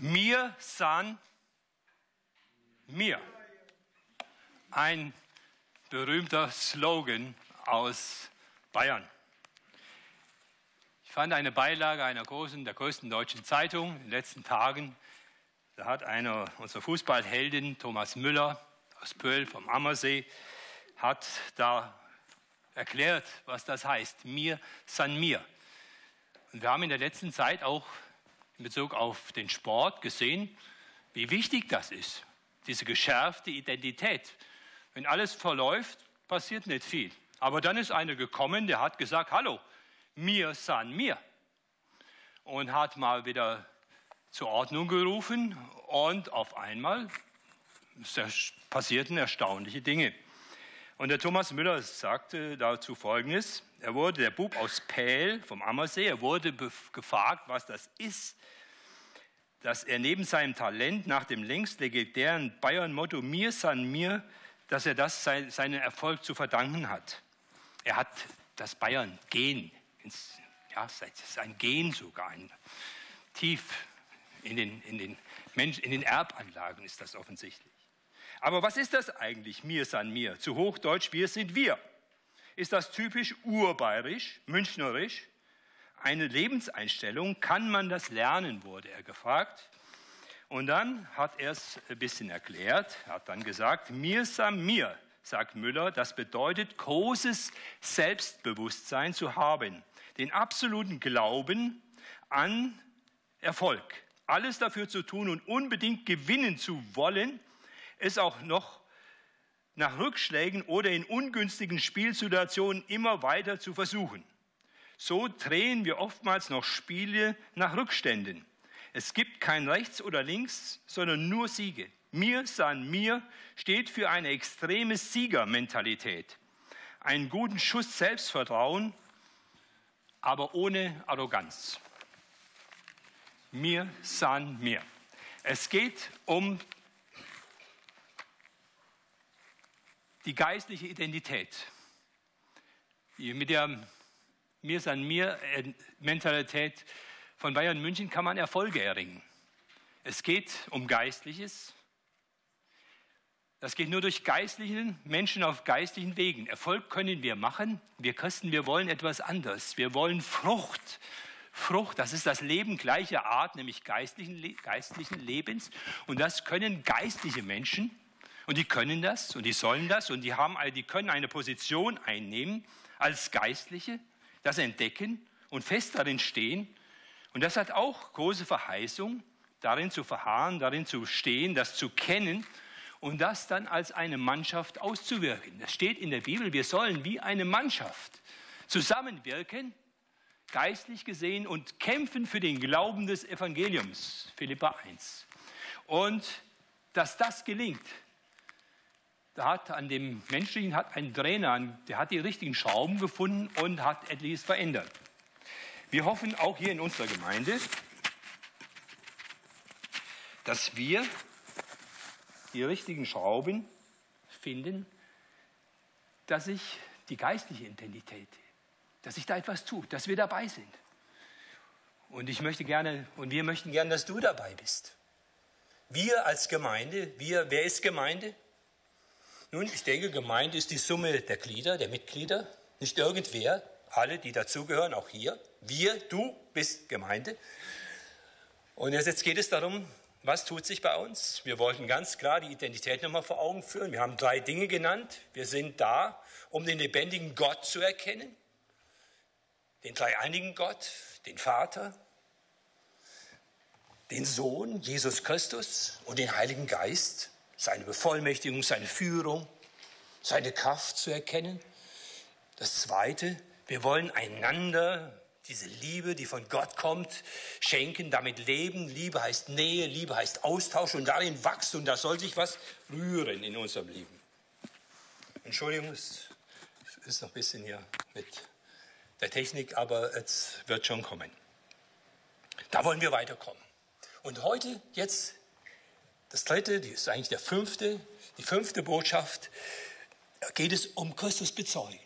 Mir san mir. Ein berühmter Slogan aus Bayern. Ich fand eine Beilage einer großen, der größten deutschen Zeitung in den letzten Tagen. Da hat einer unserer Fußballhelden, Thomas Müller aus Pöhl vom Ammersee, hat da erklärt, was das heißt. Mir san mir. Und wir haben in der letzten Zeit auch in Bezug auf den Sport gesehen, wie wichtig das ist, diese geschärfte Identität. Wenn alles verläuft, passiert nicht viel. Aber dann ist einer gekommen, der hat gesagt, hallo, mir san mir. Und hat mal wieder zur Ordnung gerufen und auf einmal passierten erstaunliche Dinge. Und der Thomas Müller sagte dazu Folgendes. Er wurde, der Bub aus Pähl vom Ammersee, er wurde gefragt, was das ist, dass er neben seinem Talent nach dem längst legendären Bayern-Motto Mir san mir, dass er das sein, seinen Erfolg zu verdanken hat. Er hat das Bayern-Gen, ja, sein Gen sogar, ein, tief in den, in, den Mensch, in den Erbanlagen ist das offensichtlich. Aber was ist das eigentlich, mir san mir? Zu Hochdeutsch, wir sind wir. Ist das typisch urbayerisch, münchnerisch? Eine Lebenseinstellung, kann man das lernen, wurde er gefragt. Und dann hat er es ein bisschen erklärt, hat dann gesagt, mir san mir, sagt Müller, das bedeutet großes Selbstbewusstsein zu haben, den absoluten Glauben an Erfolg, alles dafür zu tun und unbedingt gewinnen zu wollen, es auch noch nach Rückschlägen oder in ungünstigen Spielsituationen immer weiter zu versuchen. So drehen wir oftmals noch Spiele nach Rückständen. Es gibt kein Rechts oder Links, sondern nur Siege. Mir san mir steht für eine extreme Siegermentalität, einen guten Schuss Selbstvertrauen, aber ohne Arroganz. Mir san mir. Es geht um die geistliche Identität. Mit der Mir san mir äh, Mentalität von Bayern München kann man Erfolge erringen. Es geht um Geistliches. Das geht nur durch geistlichen Menschen auf geistlichen Wegen. Erfolg können wir machen. Wir Christen, wir wollen etwas anderes. Wir wollen Frucht. Frucht, das ist das Leben gleicher Art, nämlich geistlichen, geistlichen Lebens. Und das können geistliche Menschen. Und die können das und die sollen das und die, haben, die können eine Position einnehmen als Geistliche, das entdecken und fest darin stehen. Und das hat auch große Verheißung, darin zu verharren, darin zu stehen, das zu kennen und das dann als eine Mannschaft auszuwirken. Das steht in der Bibel, wir sollen wie eine Mannschaft zusammenwirken, geistlich gesehen, und kämpfen für den Glauben des Evangeliums, Philippa 1. Und dass das gelingt, hat an dem menschlichen hat ein Trainer, der hat die richtigen Schrauben gefunden und hat etliches verändert. Wir hoffen auch hier in unserer Gemeinde, dass wir die richtigen Schrauben finden, dass sich die geistliche Intensität, dass sich da etwas tut, dass wir dabei sind. Und ich möchte gerne, und wir möchten gerne, dass du dabei bist. Wir als Gemeinde, wir, wer ist Gemeinde? Nun, ich denke, gemeint ist die Summe der Glieder, der Mitglieder, nicht irgendwer, alle, die dazugehören, auch hier. Wir, du bist Gemeinde. Und jetzt geht es darum, was tut sich bei uns? Wir wollten ganz klar die Identität nochmal vor Augen führen. Wir haben drei Dinge genannt. Wir sind da, um den lebendigen Gott zu erkennen, den dreieinigen Gott, den Vater, den Sohn, Jesus Christus und den Heiligen Geist seine Bevollmächtigung, seine Führung, seine Kraft zu erkennen. Das Zweite, wir wollen einander diese Liebe, die von Gott kommt, schenken, damit leben. Liebe heißt Nähe, Liebe heißt Austausch und darin wachsen und da soll sich was rühren in unserem Leben. Entschuldigung, es ist noch ein bisschen hier mit der Technik, aber es wird schon kommen. Da wollen wir weiterkommen. Und heute, jetzt das dritte, das ist eigentlich der fünfte, die fünfte Botschaft, geht es um Christus bezeugen.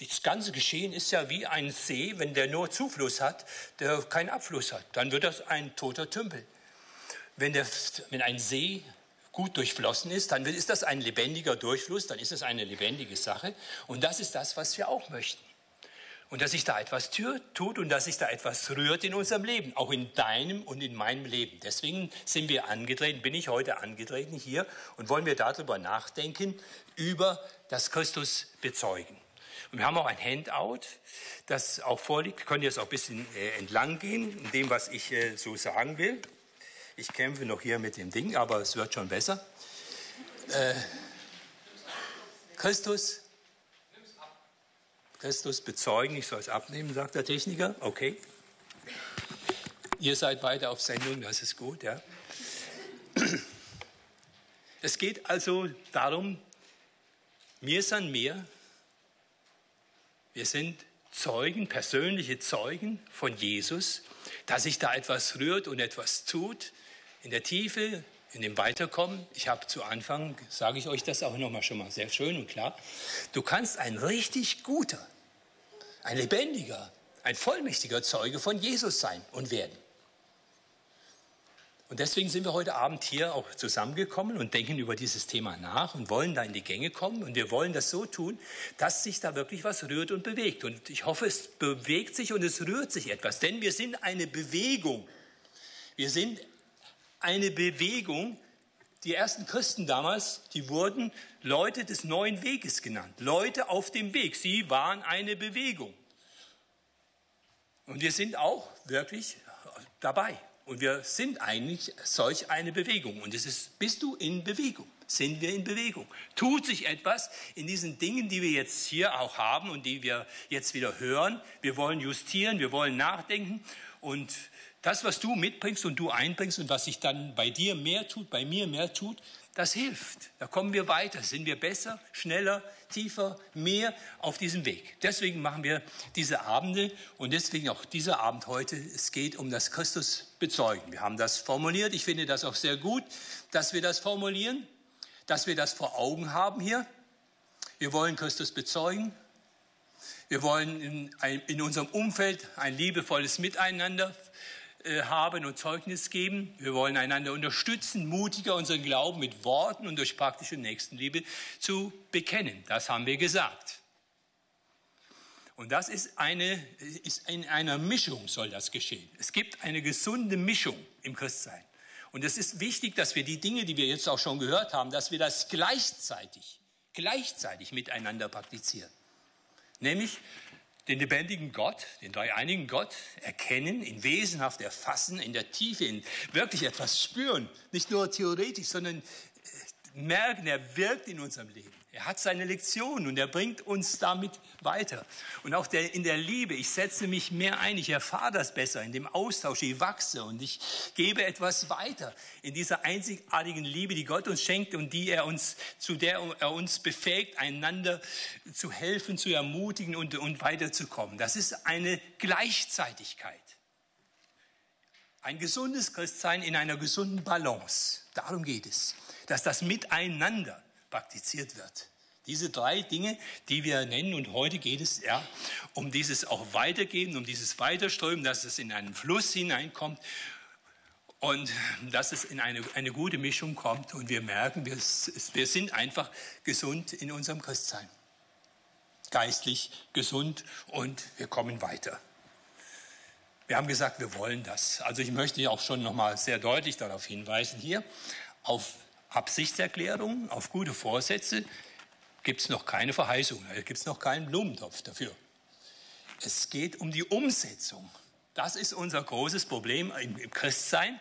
Das ganze Geschehen ist ja wie ein See, wenn der nur Zufluss hat, der keinen Abfluss hat. Dann wird das ein toter Tümpel. wenn, der, wenn ein See gut durchflossen ist, dann ist das ein lebendiger Durchfluss, dann ist es eine lebendige Sache. Und das ist das, was wir auch möchten. Und dass sich da etwas tut und dass sich da etwas rührt in unserem Leben, auch in deinem und in meinem Leben. Deswegen sind wir angetreten, bin ich heute angetreten hier und wollen wir darüber nachdenken, über das Christus bezeugen. Und wir haben auch ein Handout, das auch vorliegt. Könnt ihr jetzt auch ein bisschen äh, entlang gehen, in dem, was ich äh, so sagen will. Ich kämpfe noch hier mit dem Ding, aber es wird schon besser. Äh, Christus Christus bezeugen, ich soll es abnehmen, sagt der Techniker. Okay. Ihr seid weiter auf Sendung, das ist gut, ja. Es geht also darum, wir sind mehr. Wir sind Zeugen, persönliche Zeugen von Jesus, dass sich da etwas rührt und etwas tut in der Tiefe, in dem Weiterkommen. Ich habe zu Anfang, sage ich euch das auch nochmal schon mal sehr schön und klar, du kannst ein richtig guter, ein lebendiger, ein vollmächtiger Zeuge von Jesus sein und werden. Und deswegen sind wir heute Abend hier auch zusammengekommen und denken über dieses Thema nach und wollen da in die Gänge kommen. Und wir wollen das so tun, dass sich da wirklich was rührt und bewegt. Und ich hoffe, es bewegt sich und es rührt sich etwas, denn wir sind eine Bewegung. Wir sind eine Bewegung. Die ersten Christen damals, die wurden Leute des neuen Weges genannt. Leute auf dem Weg. Sie waren eine Bewegung. Und wir sind auch wirklich dabei. Und wir sind eigentlich solch eine Bewegung. Und es ist, bist du in Bewegung? Sind wir in Bewegung? Tut sich etwas in diesen Dingen, die wir jetzt hier auch haben und die wir jetzt wieder hören? Wir wollen justieren, wir wollen nachdenken. Und das, was du mitbringst und du einbringst und was sich dann bei dir mehr tut, bei mir mehr tut, das hilft. Da kommen wir weiter, sind wir besser, schneller, tiefer, mehr auf diesem Weg. Deswegen machen wir diese Abende und deswegen auch dieser Abend heute. Es geht um das Christus bezeugen. Wir haben das formuliert. Ich finde das auch sehr gut, dass wir das formulieren, dass wir das vor Augen haben hier. Wir wollen Christus bezeugen. Wir wollen in, in unserem Umfeld ein liebevolles Miteinander haben und Zeugnis geben. Wir wollen einander unterstützen, mutiger unseren Glauben mit Worten und durch praktische Nächstenliebe zu bekennen. Das haben wir gesagt. Und das ist, eine, ist in einer Mischung soll das geschehen. Es gibt eine gesunde Mischung im Christsein. Und es ist wichtig, dass wir die Dinge, die wir jetzt auch schon gehört haben, dass wir das gleichzeitig, gleichzeitig miteinander praktizieren. Nämlich den lebendigen Gott, den dreieinigen Gott erkennen, in wesenhaft erfassen, in der Tiefe, in wirklich etwas spüren, nicht nur theoretisch, sondern äh, merken, er wirkt in unserem Leben. Er hat seine Lektion und er bringt uns damit weiter. Und auch der, in der Liebe, ich setze mich mehr ein, ich erfahre das besser in dem Austausch, ich wachse und ich gebe etwas weiter in dieser einzigartigen Liebe, die Gott uns schenkt und die er uns, zu der er uns befähigt, einander zu helfen, zu ermutigen und, und weiterzukommen. Das ist eine Gleichzeitigkeit. Ein gesundes Christsein in einer gesunden Balance. Darum geht es, dass das Miteinander praktiziert wird. Diese drei Dinge, die wir nennen, und heute geht es ja um dieses auch Weitergeben, um dieses Weiterströmen, dass es in einen Fluss hineinkommt und dass es in eine, eine gute Mischung kommt und wir merken, wir, wir sind einfach gesund in unserem Christsein. Geistlich gesund und wir kommen weiter. Wir haben gesagt, wir wollen das. Also ich möchte auch schon noch mal sehr deutlich darauf hinweisen hier auf Absichtserklärungen, auf gute Vorsätze gibt es noch keine Verheißung, da gibt es noch keinen Blumentopf dafür. Es geht um die Umsetzung. Das ist unser großes Problem im Christsein,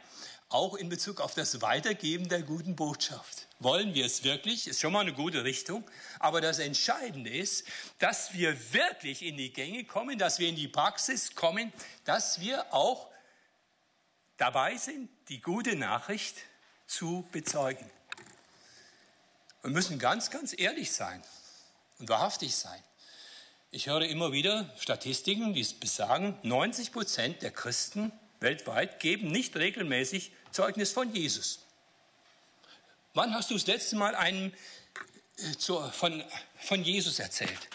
auch in Bezug auf das Weitergeben der guten Botschaft. Wollen wir es wirklich? Ist schon mal eine gute Richtung. Aber das Entscheidende ist, dass wir wirklich in die Gänge kommen, dass wir in die Praxis kommen, dass wir auch dabei sind, die gute Nachricht zu bezeugen. Wir müssen ganz, ganz ehrlich sein und wahrhaftig sein. Ich höre immer wieder Statistiken, die es besagen, 90 Prozent der Christen weltweit geben nicht regelmäßig Zeugnis von Jesus. Wann hast du das letzte Mal einem äh, von, von Jesus erzählt?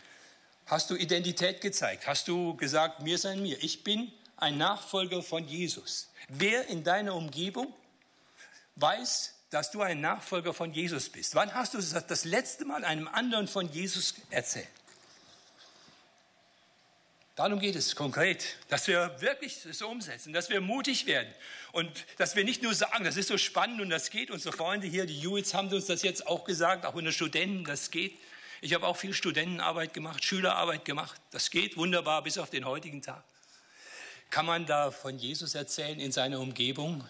Hast du Identität gezeigt? Hast du gesagt, mir sei mir, ich bin ein Nachfolger von Jesus? Wer in deiner Umgebung weiß, dass du ein Nachfolger von Jesus bist? Wann hast du das letzte Mal einem anderen von Jesus erzählt? Darum geht es konkret, dass wir wirklich das umsetzen, dass wir mutig werden und dass wir nicht nur sagen, das ist so spannend und das geht. Unsere Freunde hier, die Juiz, haben uns das jetzt auch gesagt, auch unsere Studenten, das geht. Ich habe auch viel Studentenarbeit gemacht, Schülerarbeit gemacht. Das geht wunderbar bis auf den heutigen Tag. Kann man da von Jesus erzählen in seiner Umgebung?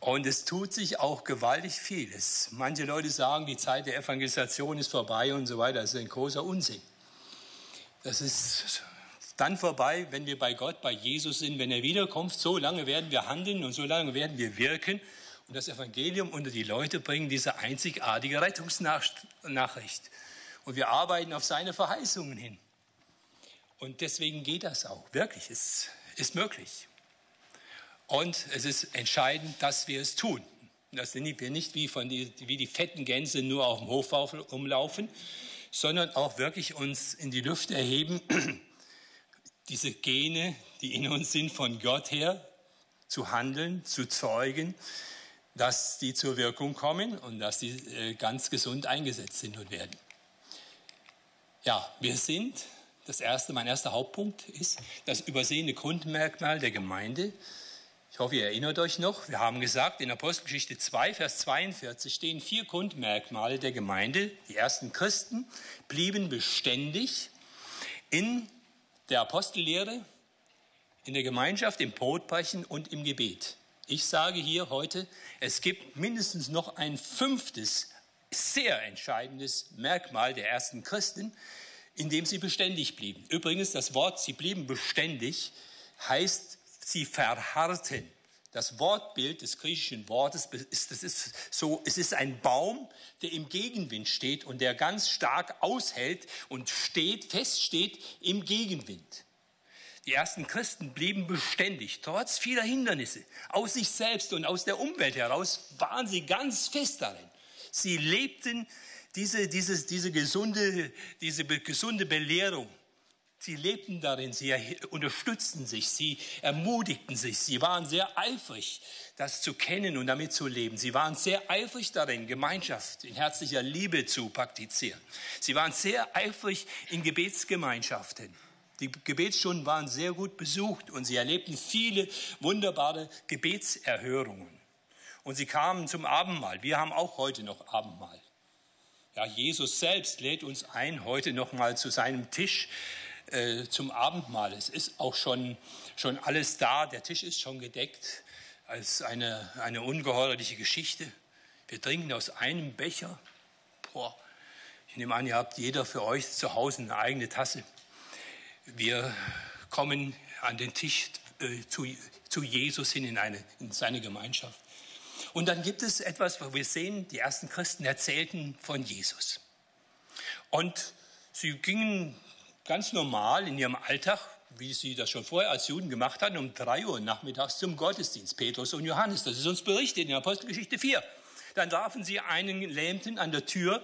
Und es tut sich auch gewaltig vieles. Manche Leute sagen, die Zeit der Evangelisation ist vorbei und so weiter. Das ist ein großer Unsinn. Das ist dann vorbei, wenn wir bei Gott, bei Jesus sind, wenn er wiederkommt. So lange werden wir handeln und so lange werden wir wirken und das Evangelium unter die Leute bringen, diese einzigartige Rettungsnachricht. Und wir arbeiten auf seine Verheißungen hin. Und deswegen geht das auch. Wirklich, es ist möglich. Und es ist entscheidend, dass wir es tun. Dass wir nicht wie, von die, wie die fetten Gänse nur auf dem Hof umlaufen, sondern auch wirklich uns in die Lüfte erheben diese Gene, die in uns sind, von Gott her zu handeln, zu zeugen, dass die zur Wirkung kommen und dass die äh, ganz gesund eingesetzt sind und werden. Ja, wir sind, das erste, mein erster Hauptpunkt ist das übersehene Grundmerkmal der Gemeinde. Ich hoffe, ihr erinnert euch noch. Wir haben gesagt, in Apostelgeschichte 2, Vers 42 stehen vier Grundmerkmale der Gemeinde. Die ersten Christen blieben beständig in der Apostellehre, in der Gemeinschaft, im Brotbrechen und im Gebet. Ich sage hier heute, es gibt mindestens noch ein fünftes, sehr entscheidendes Merkmal der ersten Christen, in dem sie beständig blieben. Übrigens, das Wort, sie blieben beständig, heißt, sie verharrten. Das Wortbild des griechischen Wortes ist, das ist so, es ist ein Baum, der im Gegenwind steht und der ganz stark aushält und steht, feststeht im Gegenwind. Die ersten Christen blieben beständig, trotz vieler Hindernisse. Aus sich selbst und aus der Umwelt heraus waren sie ganz fest darin. Sie lebten diese, diese, diese, gesunde, diese gesunde Belehrung Sie lebten darin, sie unterstützten sich, sie ermutigten sich, sie waren sehr eifrig, das zu kennen und damit zu leben. Sie waren sehr eifrig darin, Gemeinschaft in herzlicher Liebe zu praktizieren. Sie waren sehr eifrig in Gebetsgemeinschaften. Die Gebetsstunden waren sehr gut besucht und sie erlebten viele wunderbare Gebetserhörungen. Und sie kamen zum Abendmahl. Wir haben auch heute noch Abendmahl. Ja, Jesus selbst lädt uns ein, heute noch mal zu seinem Tisch äh, zum Abendmahl. Es ist auch schon, schon alles da, der Tisch ist schon gedeckt als eine, eine ungeheuerliche Geschichte. Wir trinken aus einem Becher. Boah, ich nehme an, ihr habt jeder für euch zu Hause eine eigene Tasse. Wir kommen an den Tisch äh, zu, zu Jesus hin in, eine, in seine Gemeinschaft. Und dann gibt es etwas, wo wir sehen, die ersten Christen erzählten von Jesus. Und sie gingen ganz normal in ihrem Alltag, wie sie das schon vorher als Juden gemacht hatten, um drei Uhr nachmittags zum Gottesdienst, Petrus und Johannes. Das ist uns berichtet in Apostelgeschichte 4. Dann trafen sie einen Lähmten an der Tür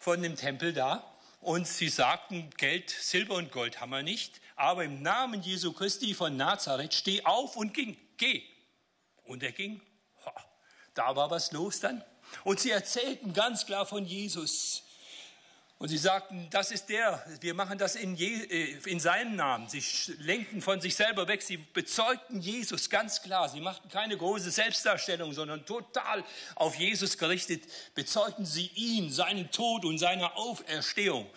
von dem Tempel da und sie sagten, Geld, Silber und Gold haben wir nicht, aber im Namen Jesu Christi von Nazareth steh auf und ging, geh. Und er ging. Da war was los dann. Und sie erzählten ganz klar von Jesus. Und sie sagten, das ist der, wir machen das in, Je, äh, in seinem Namen. Sie lenkten von sich selber weg, sie bezeugten Jesus ganz klar. Sie machten keine große Selbstdarstellung, sondern total auf Jesus gerichtet, bezeugten sie ihn, seinen Tod und seine Auferstehung.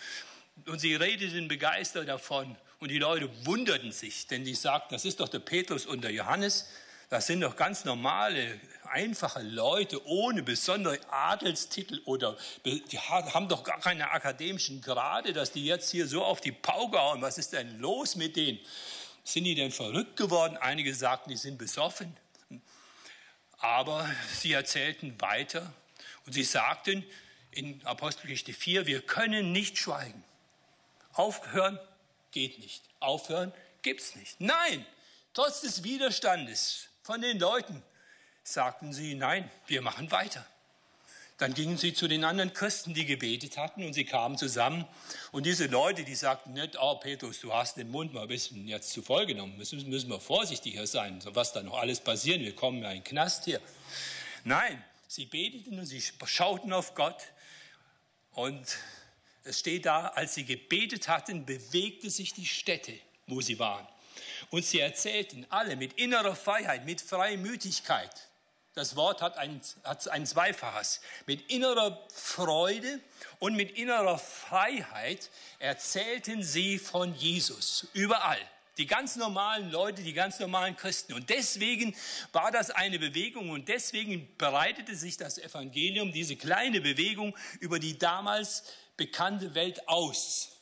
Und sie redeten begeistert davon. Und die Leute wunderten sich, denn die sagten, das ist doch der Petrus und der Johannes. Das sind doch ganz normale, einfache Leute ohne besondere Adelstitel oder die haben doch gar keine akademischen Grade, dass die jetzt hier so auf die Pauke hauen. Was ist denn los mit denen? Sind die denn verrückt geworden? Einige sagten, die sind besoffen. Aber sie erzählten weiter und sie sagten in Apostelgeschichte 4, wir können nicht schweigen. Aufhören geht nicht. Aufhören gibt es nicht. Nein, trotz des Widerstandes von den Leuten, sagten sie, nein, wir machen weiter. Dann gingen sie zu den anderen Christen, die gebetet hatten, und sie kamen zusammen. Und diese Leute, die sagten nicht, oh Petrus, du hast den Mund mal ein bisschen jetzt zu voll genommen, müssen, müssen wir vorsichtiger sein, was da noch alles passiert, wir kommen ja in den Knast hier. Nein, Sie beteten und sie schauten auf Gott. Und es steht da, als sie gebetet hatten, bewegte sich die Stätte, wo sie waren. Und sie erzählten alle mit innerer Freiheit, mit Freimütigkeit. Das Wort hat ein, hat ein Zweifaches. Mit innerer Freude und mit innerer Freiheit erzählten sie von Jesus überall. Die ganz normalen Leute, die ganz normalen Christen. Und deswegen war das eine Bewegung und deswegen bereitete sich das Evangelium, diese kleine Bewegung, über die damals bekannte Welt aus.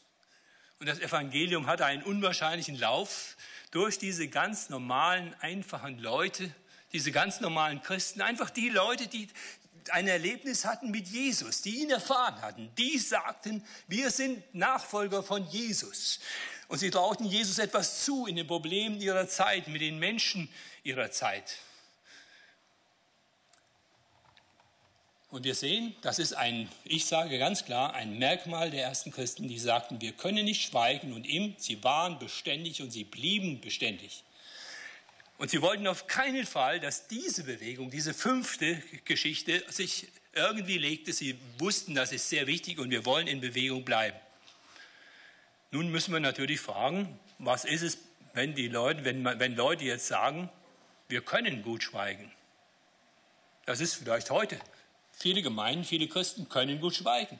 Und das Evangelium hatte einen unwahrscheinlichen Lauf durch diese ganz normalen, einfachen Leute, diese ganz normalen Christen, einfach die Leute, die ein Erlebnis hatten mit Jesus, die ihn erfahren hatten, die sagten, wir sind Nachfolger von Jesus. Und sie trauten Jesus etwas zu in den Problemen ihrer Zeit, mit den Menschen ihrer Zeit. Und wir sehen, das ist ein, ich sage ganz klar, ein Merkmal der ersten Christen, die sagten, wir können nicht schweigen und ihm, sie waren beständig und sie blieben beständig. Und sie wollten auf keinen Fall, dass diese Bewegung, diese fünfte Geschichte sich irgendwie legte. Sie wussten, das ist sehr wichtig und wir wollen in Bewegung bleiben. Nun müssen wir natürlich fragen, was ist es, wenn, die Leute, wenn, wenn Leute jetzt sagen, wir können gut schweigen. Das ist vielleicht heute Viele Gemeinden, viele Christen können gut schweigen.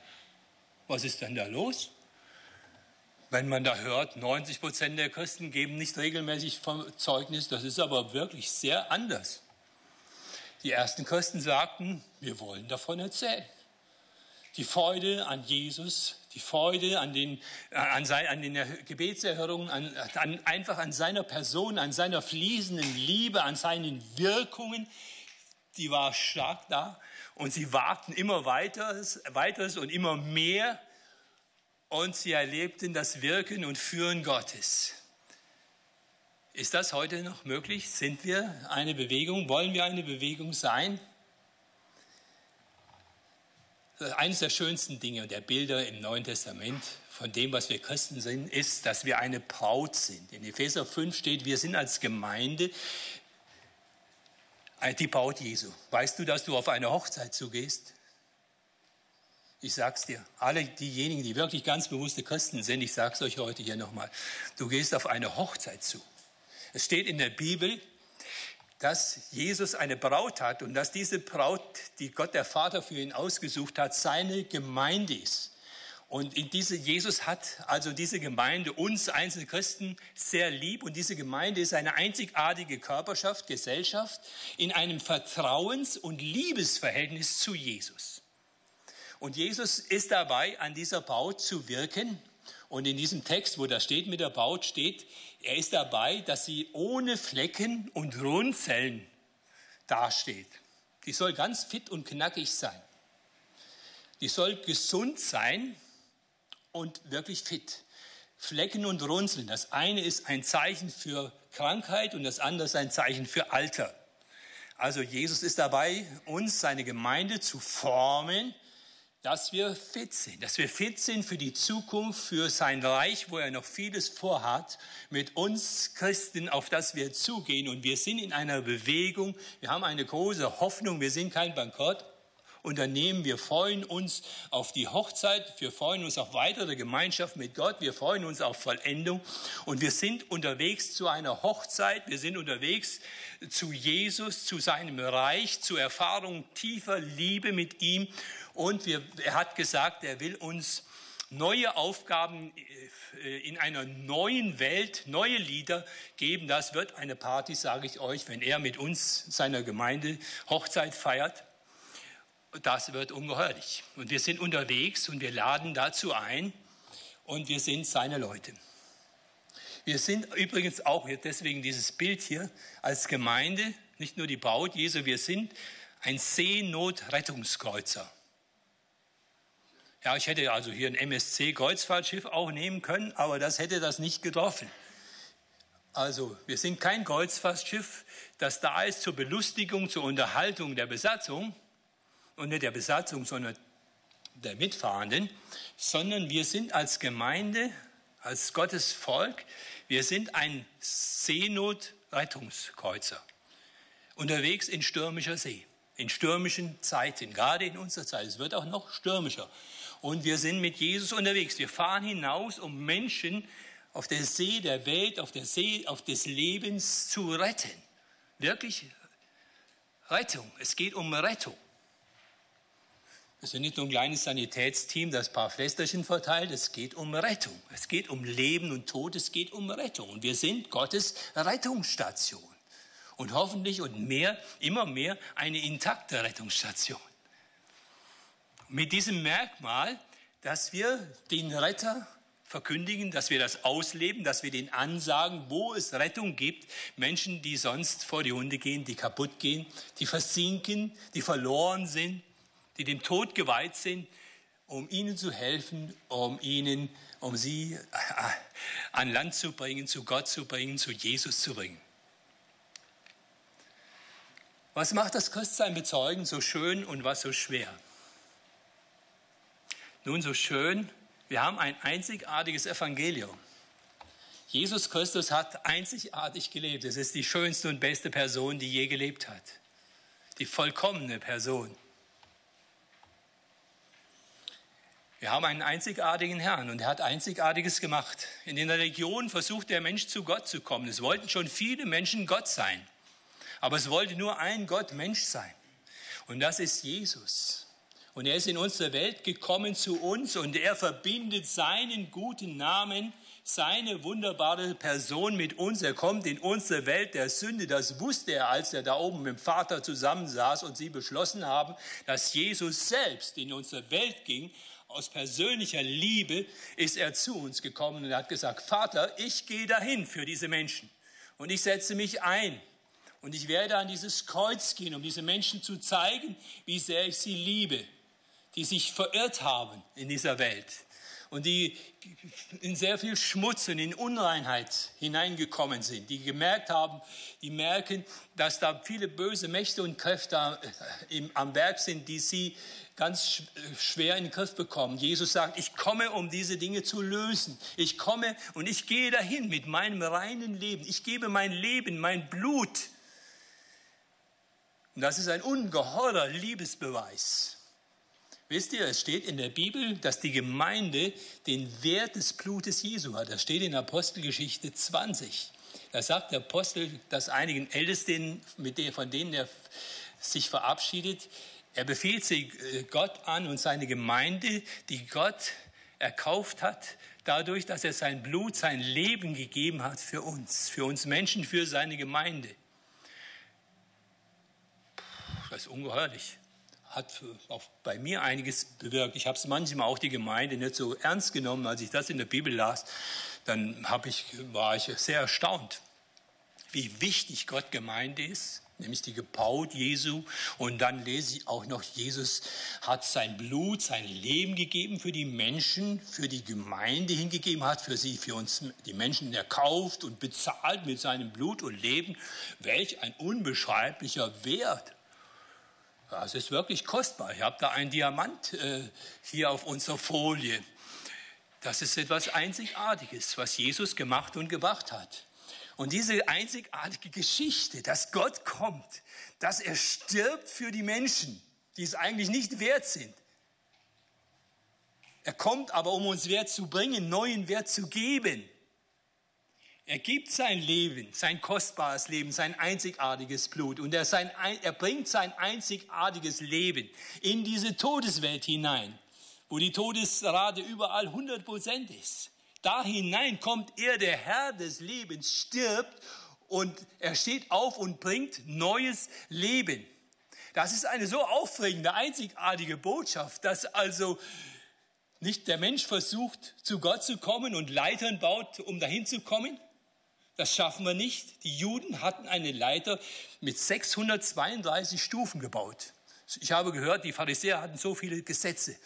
Was ist denn da los? Wenn man da hört, 90 Prozent der Christen geben nicht regelmäßig Zeugnis, das ist aber wirklich sehr anders. Die ersten Christen sagten, wir wollen davon erzählen. Die Freude an Jesus, die Freude an den, an, sein, an den Gebetserhörungen, an, an, einfach an seiner Person, an seiner fließenden Liebe, an seinen Wirkungen, die war stark da. Und sie wagten immer weiteres, weiteres und immer mehr. Und sie erlebten das Wirken und Führen Gottes. Ist das heute noch möglich? Sind wir eine Bewegung? Wollen wir eine Bewegung sein? Eines der schönsten Dinge und der Bilder im Neuen Testament von dem, was wir Christen sind, ist, dass wir eine Braut sind. In Epheser 5 steht, wir sind als Gemeinde die Braut Jesu. Weißt du, dass du auf eine Hochzeit zugehst? Ich sag's dir, alle diejenigen, die wirklich ganz bewusste Christen sind, ich sag's euch heute hier nochmal, du gehst auf eine Hochzeit zu. Es steht in der Bibel, dass Jesus eine Braut hat und dass diese Braut, die Gott der Vater für ihn ausgesucht hat, seine Gemeinde ist. Und in diese, Jesus hat also diese Gemeinde, uns einzelne Christen, sehr lieb. Und diese Gemeinde ist eine einzigartige Körperschaft, Gesellschaft in einem Vertrauens- und Liebesverhältnis zu Jesus. Und Jesus ist dabei, an dieser Braut zu wirken. Und in diesem Text, wo das steht mit der Braut, steht, er ist dabei, dass sie ohne Flecken und Runzeln dasteht. Die soll ganz fit und knackig sein. Die soll gesund sein und wirklich fit. Flecken und Runzeln. Das eine ist ein Zeichen für Krankheit und das andere ist ein Zeichen für Alter. Also Jesus ist dabei, uns, seine Gemeinde zu formen, dass wir fit sind, dass wir fit sind für die Zukunft, für sein Reich, wo er noch vieles vorhat, mit uns Christen, auf das wir zugehen. Und wir sind in einer Bewegung, wir haben eine große Hoffnung, wir sind kein Bankrott, Unternehmen. Wir freuen uns auf die Hochzeit, wir freuen uns auf weitere Gemeinschaft mit Gott, wir freuen uns auf Vollendung. Und wir sind unterwegs zu einer Hochzeit, wir sind unterwegs zu Jesus, zu seinem Reich, zu Erfahrung tiefer Liebe mit ihm. Und wir, er hat gesagt, er will uns neue Aufgaben äh, in einer neuen Welt, neue Lieder geben. Das wird eine Party, sage ich euch, wenn er mit uns seiner Gemeinde Hochzeit feiert das wird ungeheuerlich. Und wir sind unterwegs und wir laden dazu ein und wir sind seine Leute. Wir sind übrigens auch, deswegen dieses Bild hier, als Gemeinde, nicht nur die Braut Jesu, wir sind ein Seenotrettungskreuzer. Ja, ich hätte also hier ein MSC-Kreuzfahrtschiff auch nehmen können, aber das hätte das nicht getroffen. Also, wir sind kein Kreuzfahrtschiff, das da ist zur Belustigung, zur Unterhaltung der Besatzung, und nicht der Besatzung, sondern der Mitfahrenden, sondern wir sind als Gemeinde, als Gottes Volk, wir sind ein Seenotrettungskreuzer unterwegs in stürmischer See. in stürmischen Zeiten, gerade in unserer Zeit. Es wird auch noch stürmischer. Und wir sind mit Jesus unterwegs. Wir fahren hinaus, um Menschen auf der See der Welt, auf der See auf des Lebens zu retten. Wirklich Rettung. Es geht um Rettung. Es ist nicht nur ein kleines Sanitätsteam, das ein paar Flästerchen verteilt. Es geht um Rettung. Es geht um Leben und Tod. Es geht um Rettung. Und wir sind Gottes Rettungsstation. Und hoffentlich und mehr, immer mehr eine intakte Rettungsstation. Mit diesem Merkmal, dass wir den Retter verkündigen, dass wir das ausleben, dass wir den ansagen, wo es Rettung gibt. Menschen, die sonst vor die Hunde gehen, die kaputt gehen, die versinken, die verloren sind die dem Tod geweiht sind, um ihnen zu helfen, um ihnen, um sie äh, an Land zu bringen, zu Gott zu bringen, zu Jesus zu bringen. Was macht das Christsein bezeugen so schön und was so schwer? Nun, so schön, wir haben ein einzigartiges Evangelium. Jesus Christus hat einzigartig gelebt. Es ist die schönste und beste Person, die je gelebt hat. Die vollkommene Person. Wir haben einen einzigartigen Herrn und er hat Einzigartiges gemacht. In den Religionen versucht der Mensch zu Gott zu kommen. Es wollten schon viele Menschen Gott sein, aber es wollte nur ein Gott Mensch sein. Und das ist Jesus. Und er ist in unsere Welt gekommen zu uns und er verbindet seinen guten Namen, seine wunderbare Person mit uns. Er kommt in unsere Welt der Sünde. Das wusste er, als er da oben mit dem Vater zusammensaß und sie beschlossen haben, dass Jesus selbst in unsere Welt ging aus persönlicher Liebe ist er zu uns gekommen und hat gesagt, Vater, ich gehe dahin für diese Menschen. Und ich setze mich ein. Und ich werde an dieses Kreuz gehen, um diese Menschen zu zeigen, wie sehr ich sie liebe, die sich verirrt haben in dieser Welt. Und die in sehr viel Schmutz und in Unreinheit hineingekommen sind, die gemerkt haben, die merken, dass da viele böse Mächte und Kräfte am Werk sind, die sie ganz schwer in den Griff bekommen. Jesus sagt, ich komme, um diese Dinge zu lösen. Ich komme und ich gehe dahin mit meinem reinen Leben. Ich gebe mein Leben, mein Blut. Und das ist ein ungeheurer Liebesbeweis. Wisst ihr, es steht in der Bibel, dass die Gemeinde den Wert des Blutes Jesu hat. Das steht in Apostelgeschichte 20. Da sagt der Apostel, dass einigen Ältesten, mit der, von denen er sich verabschiedet, er befiehlt sie äh, Gott an und seine Gemeinde, die Gott erkauft hat, dadurch, dass er sein Blut, sein Leben gegeben hat für uns, für uns Menschen, für seine Gemeinde. Das ist ungeheuerlich. Hat auch bei mir einiges bewirkt. Ich habe es manchmal auch die Gemeinde nicht so ernst genommen, als ich das in der Bibel las. Dann ich, war ich sehr erstaunt, wie wichtig Gott Gemeinde ist nämlich die Gebaut Jesu. Und dann lese ich auch noch, Jesus hat sein Blut, sein Leben gegeben für die Menschen, für die Gemeinde hingegeben, hat für sie, für uns, die Menschen erkauft und bezahlt mit seinem Blut und Leben. Welch ein unbeschreiblicher Wert. Das ist wirklich kostbar. Ich habe da einen Diamant äh, hier auf unserer Folie. Das ist etwas Einzigartiges, was Jesus gemacht und gebracht hat. Und diese einzigartige Geschichte, dass Gott kommt, dass er stirbt für die Menschen, die es eigentlich nicht wert sind. Er kommt aber, um uns Wert zu bringen, neuen Wert zu geben. Er gibt sein Leben, sein kostbares Leben, sein einzigartiges Blut und er, sein, er bringt sein einzigartiges Leben in diese Todeswelt hinein, wo die Todesrate überall 100 Prozent ist. Da hinein kommt er, der Herr des Lebens, stirbt und er steht auf und bringt neues Leben. Das ist eine so aufregende, einzigartige Botschaft, dass also nicht der Mensch versucht, zu Gott zu kommen und Leitern baut, um dahin zu kommen. Das schaffen wir nicht. Die Juden hatten eine Leiter mit 632 Stufen gebaut. Ich habe gehört, die Pharisäer hatten so viele Gesetze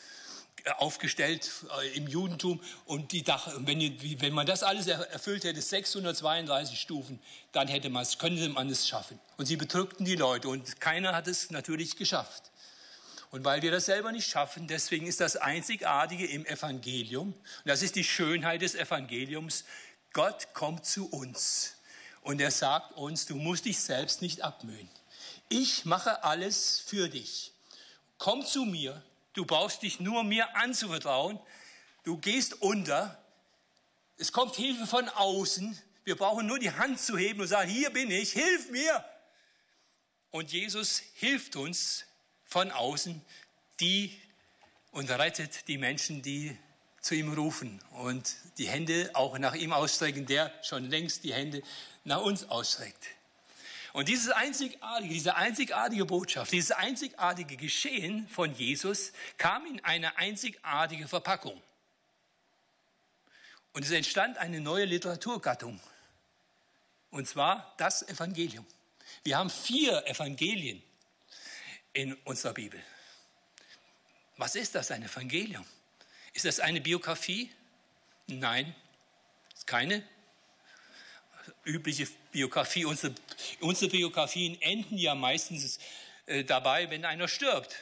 aufgestellt äh, im Judentum und die Dach, wenn, wenn man das alles erfüllt hätte, 632 Stufen, dann hätte man es, könnte man es schaffen. Und sie bedrückten die Leute und keiner hat es natürlich geschafft. Und weil wir das selber nicht schaffen, deswegen ist das Einzigartige im Evangelium, und das ist die Schönheit des Evangeliums, Gott kommt zu uns und er sagt uns, du musst dich selbst nicht abmühen. Ich mache alles für dich. Komm zu mir. Du brauchst dich nur mir anzuvertrauen. Du gehst unter. Es kommt Hilfe von außen. Wir brauchen nur die Hand zu heben und sagen, hier bin ich, hilf mir. Und Jesus hilft uns von außen, die und rettet die Menschen, die zu ihm rufen und die Hände auch nach ihm ausstrecken, der schon längst die Hände nach uns ausstreckt. Und dieses einzigartige, diese einzigartige Botschaft, dieses einzigartige Geschehen von Jesus kam in eine einzigartige Verpackung. Und es entstand eine neue Literaturgattung. Und zwar das Evangelium. Wir haben vier Evangelien in unserer Bibel. Was ist das, ein Evangelium? Ist das eine Biografie? Nein, ist keine übliche Biografie. Unsere, unsere Biografien enden ja meistens äh, dabei, wenn einer stirbt.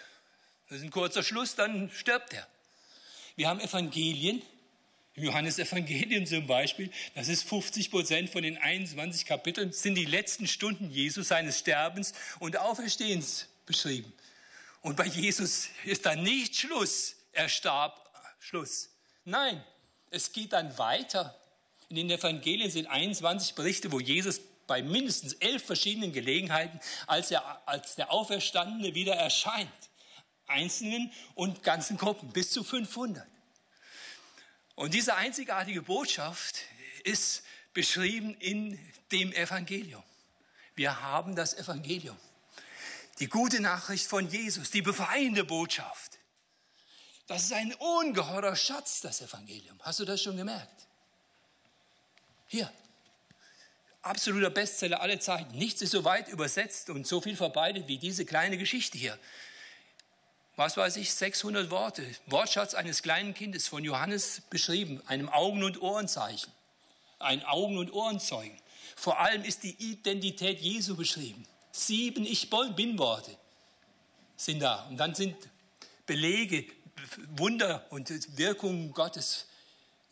Das ist ein kurzer Schluss, dann stirbt er. Wir haben Evangelien, im Johannesevangelium zum Beispiel, das ist 50 Prozent von den 21 Kapiteln, sind die letzten Stunden Jesus seines Sterbens und Auferstehens beschrieben. Und bei Jesus ist da nicht Schluss. Er starb, Schluss. Nein, es geht dann weiter. In den Evangelien sind 21 Berichte, wo Jesus bei mindestens elf verschiedenen Gelegenheiten als, er, als der Auferstandene wieder erscheint. Einzelnen und ganzen Gruppen, bis zu 500. Und diese einzigartige Botschaft ist beschrieben in dem Evangelium. Wir haben das Evangelium. Die gute Nachricht von Jesus, die befreiende Botschaft. Das ist ein ungeheurer Schatz, das Evangelium. Hast du das schon gemerkt? Hier, absoluter Bestseller aller Zeiten. Nichts ist so weit übersetzt und so viel verbreitet wie diese kleine Geschichte hier. Was weiß ich, 600 Worte. Wortschatz eines kleinen Kindes von Johannes beschrieben, einem Augen- und Ohrenzeichen. Ein Augen- und Ohrenzeugen. Vor allem ist die Identität Jesu beschrieben. Sieben Ich bin Worte sind da. Und dann sind Belege, Wunder und Wirkungen Gottes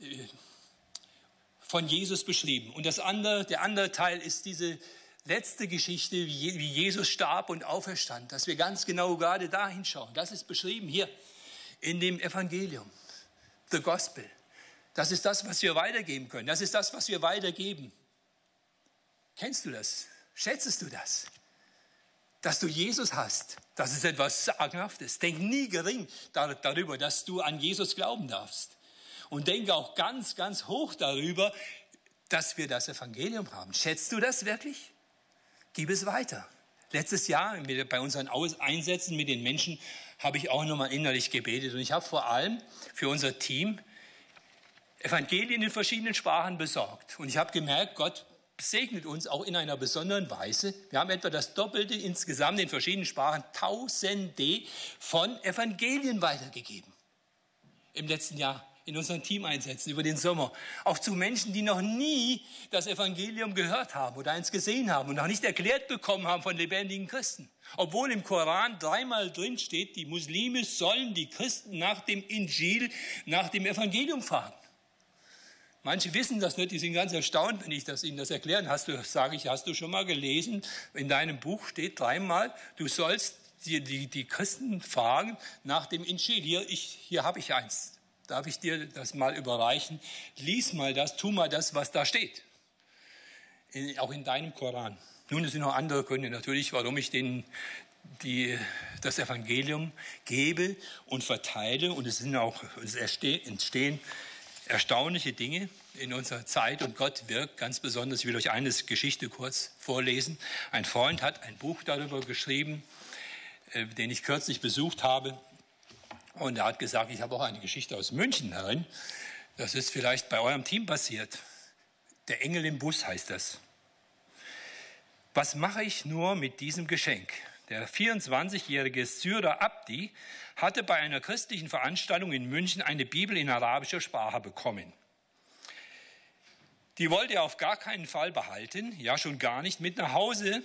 äh, von Jesus beschrieben. Und das andere, der andere Teil ist diese letzte Geschichte, wie Jesus starb und auferstand, dass wir ganz genau gerade da hinschauen. Das ist beschrieben hier in dem Evangelium, the Gospel. Das ist das, was wir weitergeben können. Das ist das, was wir weitergeben. Kennst du das? Schätzest du das? Dass du Jesus hast, das ist etwas Sagenhaftes. Denk nie gering darüber, dass du an Jesus glauben darfst. Und denke auch ganz, ganz hoch darüber, dass wir das Evangelium haben. Schätzt du das wirklich? Gib es weiter. Letztes Jahr bei unseren Einsätzen mit den Menschen habe ich auch nochmal innerlich gebetet. Und ich habe vor allem für unser Team Evangelien in verschiedenen Sprachen besorgt. Und ich habe gemerkt, Gott segnet uns auch in einer besonderen Weise. Wir haben etwa das Doppelte insgesamt in verschiedenen Sprachen, Tausende von Evangelien weitergegeben im letzten Jahr in unseren Teameinsätzen über den Sommer. Auch zu Menschen, die noch nie das Evangelium gehört haben oder eins gesehen haben und noch nicht erklärt bekommen haben von lebendigen Christen. Obwohl im Koran dreimal drin steht, die Muslime sollen die Christen nach dem Injil, nach dem Evangelium fragen. Manche wissen das nicht, die sind ganz erstaunt, wenn ich das ihnen das erkläre. Hast du, sage ich, hast du schon mal gelesen? In deinem Buch steht dreimal, du sollst die, die, die Christen fragen nach dem Injil. Hier, ich, hier habe ich eins. Darf ich dir das mal überreichen? Lies mal das, tu mal das, was da steht. In, auch in deinem Koran. Nun, es sind noch andere Gründe natürlich, warum ich den, die, das Evangelium gebe und verteile. Und es sind auch, es entstehen erstaunliche Dinge in unserer Zeit und Gott wirkt ganz besonders. Ich will euch eine Geschichte kurz vorlesen. Ein Freund hat ein Buch darüber geschrieben, äh, den ich kürzlich besucht habe. Und er hat gesagt, ich habe auch eine Geschichte aus München darin. Das ist vielleicht bei eurem Team passiert. Der Engel im Bus heißt das. Was mache ich nur mit diesem Geschenk? Der 24-jährige Syrer Abdi hatte bei einer christlichen Veranstaltung in München eine Bibel in arabischer Sprache bekommen. Die wollte er auf gar keinen Fall behalten, ja schon gar nicht mit nach Hause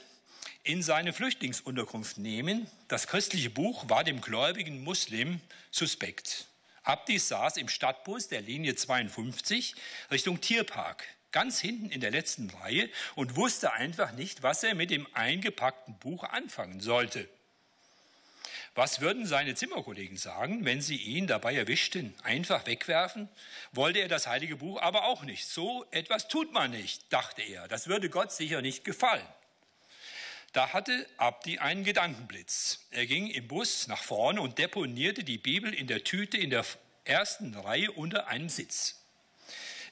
in seine Flüchtlingsunterkunft nehmen. Das christliche Buch war dem gläubigen Muslim suspekt. Abdi saß im Stadtbus der Linie 52 Richtung Tierpark. ganz hinten in der letzten Reihe und wusste einfach nicht, was er mit dem eingepackten Buch anfangen sollte. Was würden seine Zimmerkollegen sagen, wenn sie ihn dabei erwischten? Einfach wegwerfen? Wollte er das heilige Buch aber auch nicht. So etwas tut man nicht, dachte er. Das würde Gott sicher nicht gefallen. Da hatte Abdi einen Gedankenblitz. Er ging im Bus nach vorne und deponierte die Bibel in der Tüte in der ersten Reihe unter einem Sitz.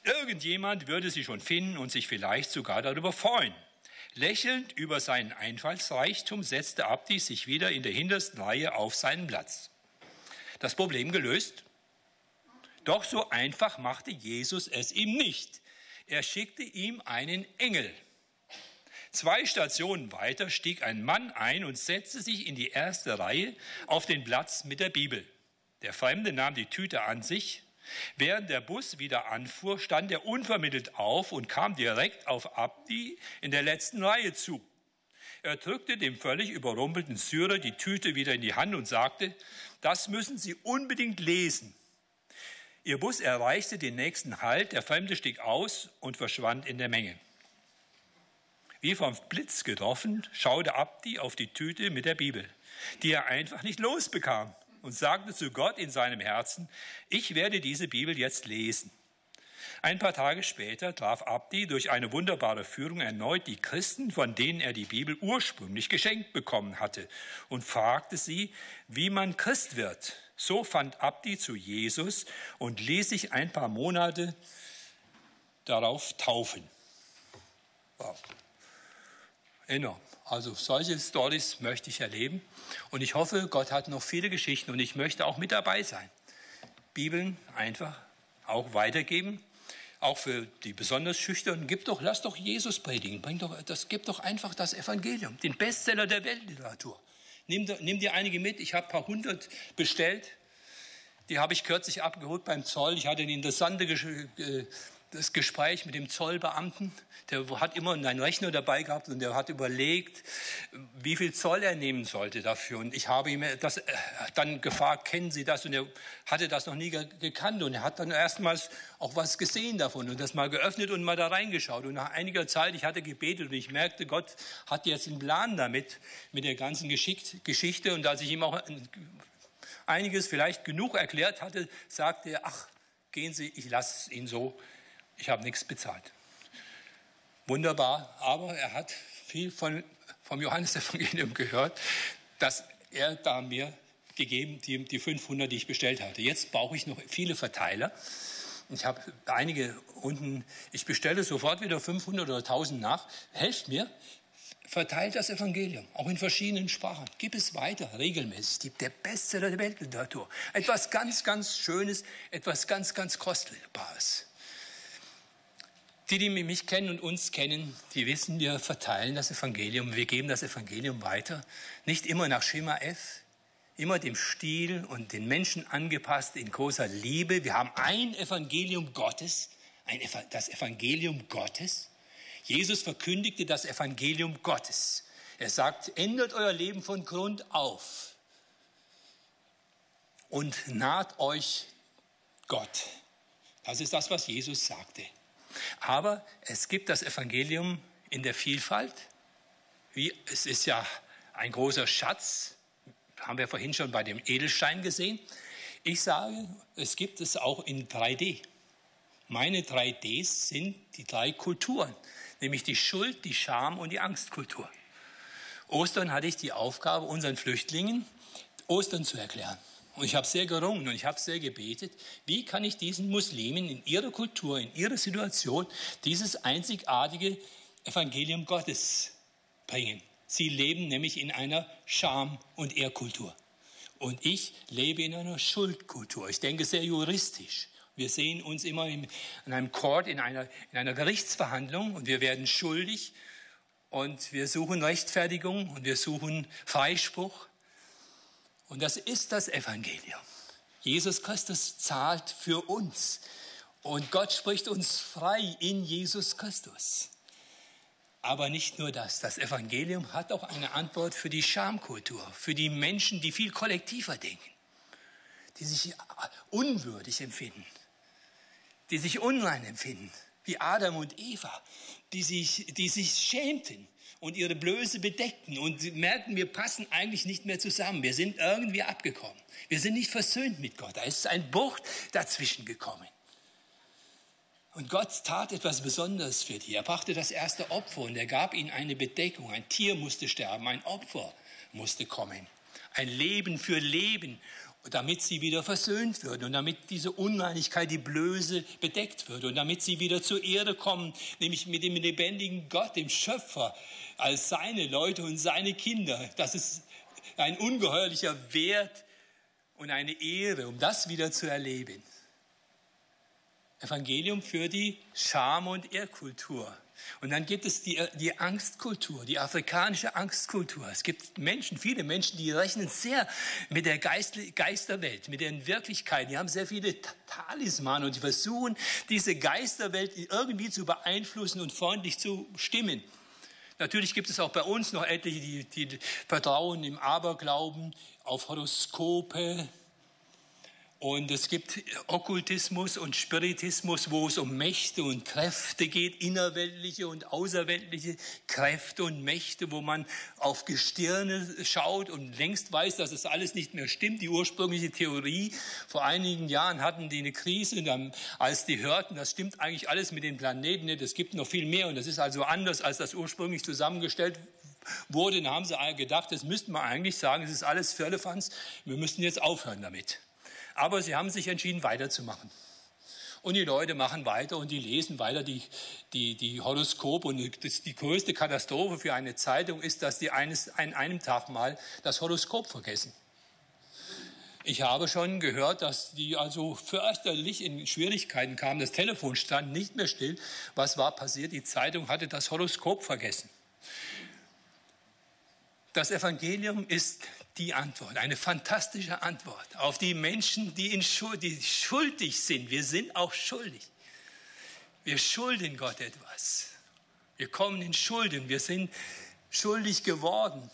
Irgendjemand würde sie schon finden und sich vielleicht sogar darüber freuen. Lächelnd über seinen Einfallsreichtum setzte Abdi sich wieder in der hintersten Reihe auf seinen Platz. Das Problem gelöst? Doch so einfach machte Jesus es ihm nicht. Er schickte ihm einen Engel. Zwei Stationen weiter stieg ein Mann ein und setzte sich in die erste Reihe auf den Platz mit der Bibel. Der Fremde nahm die Tüte an sich, Während der Bus wieder anfuhr, stand er unvermittelt auf und kam direkt auf Abdi in der letzten Reihe zu. Er drückte dem völlig überrumpelten Syrer die Tüte wieder in die Hand und sagte, das müssen Sie unbedingt lesen. Ihr Bus erreichte den nächsten Halt, der Fremde stieg aus und verschwand in der Menge. Wie vom Blitz getroffen, schaute Abdi auf die Tüte mit der Bibel, die er einfach nicht losbekam und sagte zu Gott in seinem Herzen, ich werde diese Bibel jetzt lesen. Ein paar Tage später traf Abdi durch eine wunderbare Führung erneut die Christen, von denen er die Bibel ursprünglich geschenkt bekommen hatte, und fragte sie, wie man Christ wird. So fand Abdi zu Jesus und ließ sich ein paar Monate darauf taufen. Wow. Enorm. Also solche Stories möchte ich erleben. Und ich hoffe, Gott hat noch viele Geschichten und ich möchte auch mit dabei sein. Bibeln einfach auch weitergeben, auch für die besonders Schüchternen. Gib doch, lass doch Jesus predigen. Bring doch, das gibt doch einfach das Evangelium, den Bestseller der Weltliteratur. Nimm, nimm dir einige mit. Ich habe ein paar hundert bestellt. Die habe ich kürzlich abgeholt beim Zoll. Ich hatte eine interessante äh, das Gespräch mit dem Zollbeamten, der hat immer einen Rechner dabei gehabt und der hat überlegt, wie viel Zoll er nehmen sollte dafür. Und ich habe ihm das äh, dann gefragt, kennen Sie das? Und er hatte das noch nie gekannt und er hat dann erstmals auch was gesehen davon und das mal geöffnet und mal da reingeschaut. Und nach einiger Zeit, ich hatte gebetet und ich merkte, Gott hat jetzt einen Plan damit, mit der ganzen Geschichte. Und als ich ihm auch einiges vielleicht genug erklärt hatte, sagte er, ach, gehen Sie, ich lasse ihn so ich habe nichts bezahlt. Wunderbar, aber er hat viel von, vom Johannesevangelium gehört, dass er da mir gegeben, die, die 500, die ich bestellt hatte. Jetzt brauche ich noch viele Verteiler. Ich habe einige unten, ich bestelle sofort wieder 500 oder 1000 nach. Helft mir, verteilt das Evangelium, auch in verschiedenen Sprachen. Gib es weiter, regelmäßig. Gib der Bestseller der Weltliteratur. Etwas ganz, ganz Schönes, etwas ganz, ganz Kostbares. Die, die mich kennen und uns kennen, die wissen, wir verteilen das Evangelium, wir geben das Evangelium weiter. Nicht immer nach Schema F, immer dem Stil und den Menschen angepasst in großer Liebe. Wir haben ein Evangelium Gottes, ein, das Evangelium Gottes. Jesus verkündigte das Evangelium Gottes. Er sagt, ändert euer Leben von Grund auf und naht euch Gott. Das ist das, was Jesus sagte. Aber es gibt das Evangelium in der Vielfalt. Wie, es ist ja ein großer Schatz, haben wir vorhin schon bei dem Edelstein gesehen. Ich sage, es gibt es auch in 3D. Meine 3Ds sind die drei Kulturen, nämlich die Schuld, die Scham und die Angstkultur. Ostern hatte ich die Aufgabe, unseren Flüchtlingen Ostern zu erklären. Und ich habe sehr gerungen und ich habe sehr gebetet, wie kann ich diesen Muslimen in ihrer Kultur, in ihrer Situation dieses einzigartige Evangelium Gottes bringen. Sie leben nämlich in einer Scham- und Ehrkultur. Und ich lebe in einer Schuldkultur. Ich denke sehr juristisch. Wir sehen uns immer in, in einem Court, in einer, in einer Gerichtsverhandlung und wir werden schuldig und wir suchen Rechtfertigung und wir suchen Freispruch. Und das ist das Evangelium. Jesus Christus zahlt für uns. Und Gott spricht uns frei in Jesus Christus. Aber nicht nur das. Das Evangelium hat auch eine Antwort für die Schamkultur, für die Menschen, die viel kollektiver denken, die sich unwürdig empfinden, die sich unrein empfinden. wie Adam und Eva, die sich, die sich schämten und ihre Blöße bedeckten und sie merkten, wir passen eigentlich nicht mehr zusammen. Wir sind irgendwie abgekommen. Wir sind nicht versöhnt mit Gott. Da ist ein Bucht dazwischen gekommen. Und Gott tat etwas Besonderes für die. Er brachte das erste Opfer und er gab ihnen eine Bedeckung. Ein Tier musste sterben, ein Opfer musste kommen. Ein Leben für Leben, damit sie wieder versöhnt würden und damit diese Unreinigkeit, die Blöße bedeckt würde und damit sie wieder zur Erde kommen, nämlich mit dem lebendigen Gott, dem Schöpfer, als seine Leute und seine Kinder. Das ist ein ungeheuerlicher Wert und eine Ehre, um das wieder zu erleben. Evangelium für die Scham- und Ehrkultur. Und dann gibt es die, die Angstkultur, die afrikanische Angstkultur. Es gibt Menschen, viele Menschen, die rechnen sehr mit der Geist, Geisterwelt, mit den Wirklichkeiten. Die haben sehr viele Talisman und die versuchen, diese Geisterwelt irgendwie zu beeinflussen und freundlich zu stimmen. Natürlich gibt es auch bei uns noch etliche, die, die vertrauen im Aberglauben auf Horoskope, und es gibt Okkultismus und Spiritismus, wo es um Mächte und Kräfte geht, innerweltliche und außerweltliche Kräfte und Mächte, wo man auf Gestirne schaut und längst weiß, dass es alles nicht mehr stimmt. Die ursprüngliche Theorie, vor einigen Jahren hatten die eine Krise, dann, als die hörten, das stimmt eigentlich alles mit den Planeten nicht, es gibt noch viel mehr und das ist also anders, als das ursprünglich zusammengestellt wurde. Dann haben sie gedacht, das müssten wir eigentlich sagen, es ist alles Firlefanz, wir müssten jetzt aufhören damit. Aber sie haben sich entschieden, weiterzumachen. Und die Leute machen weiter und die lesen weiter die, die, die Horoskope. Und das, die größte Katastrophe für eine Zeitung ist, dass die eines, an einem Tag mal das Horoskop vergessen. Ich habe schon gehört, dass die also fürchterlich in Schwierigkeiten kamen. Das Telefon stand nicht mehr still. Was war passiert? Die Zeitung hatte das Horoskop vergessen. Das Evangelium ist die Antwort, eine fantastische Antwort auf die Menschen, die, in Schuld, die schuldig sind. Wir sind auch schuldig. Wir schulden Gott etwas. Wir kommen in Schulden. Wir sind schuldig geworden.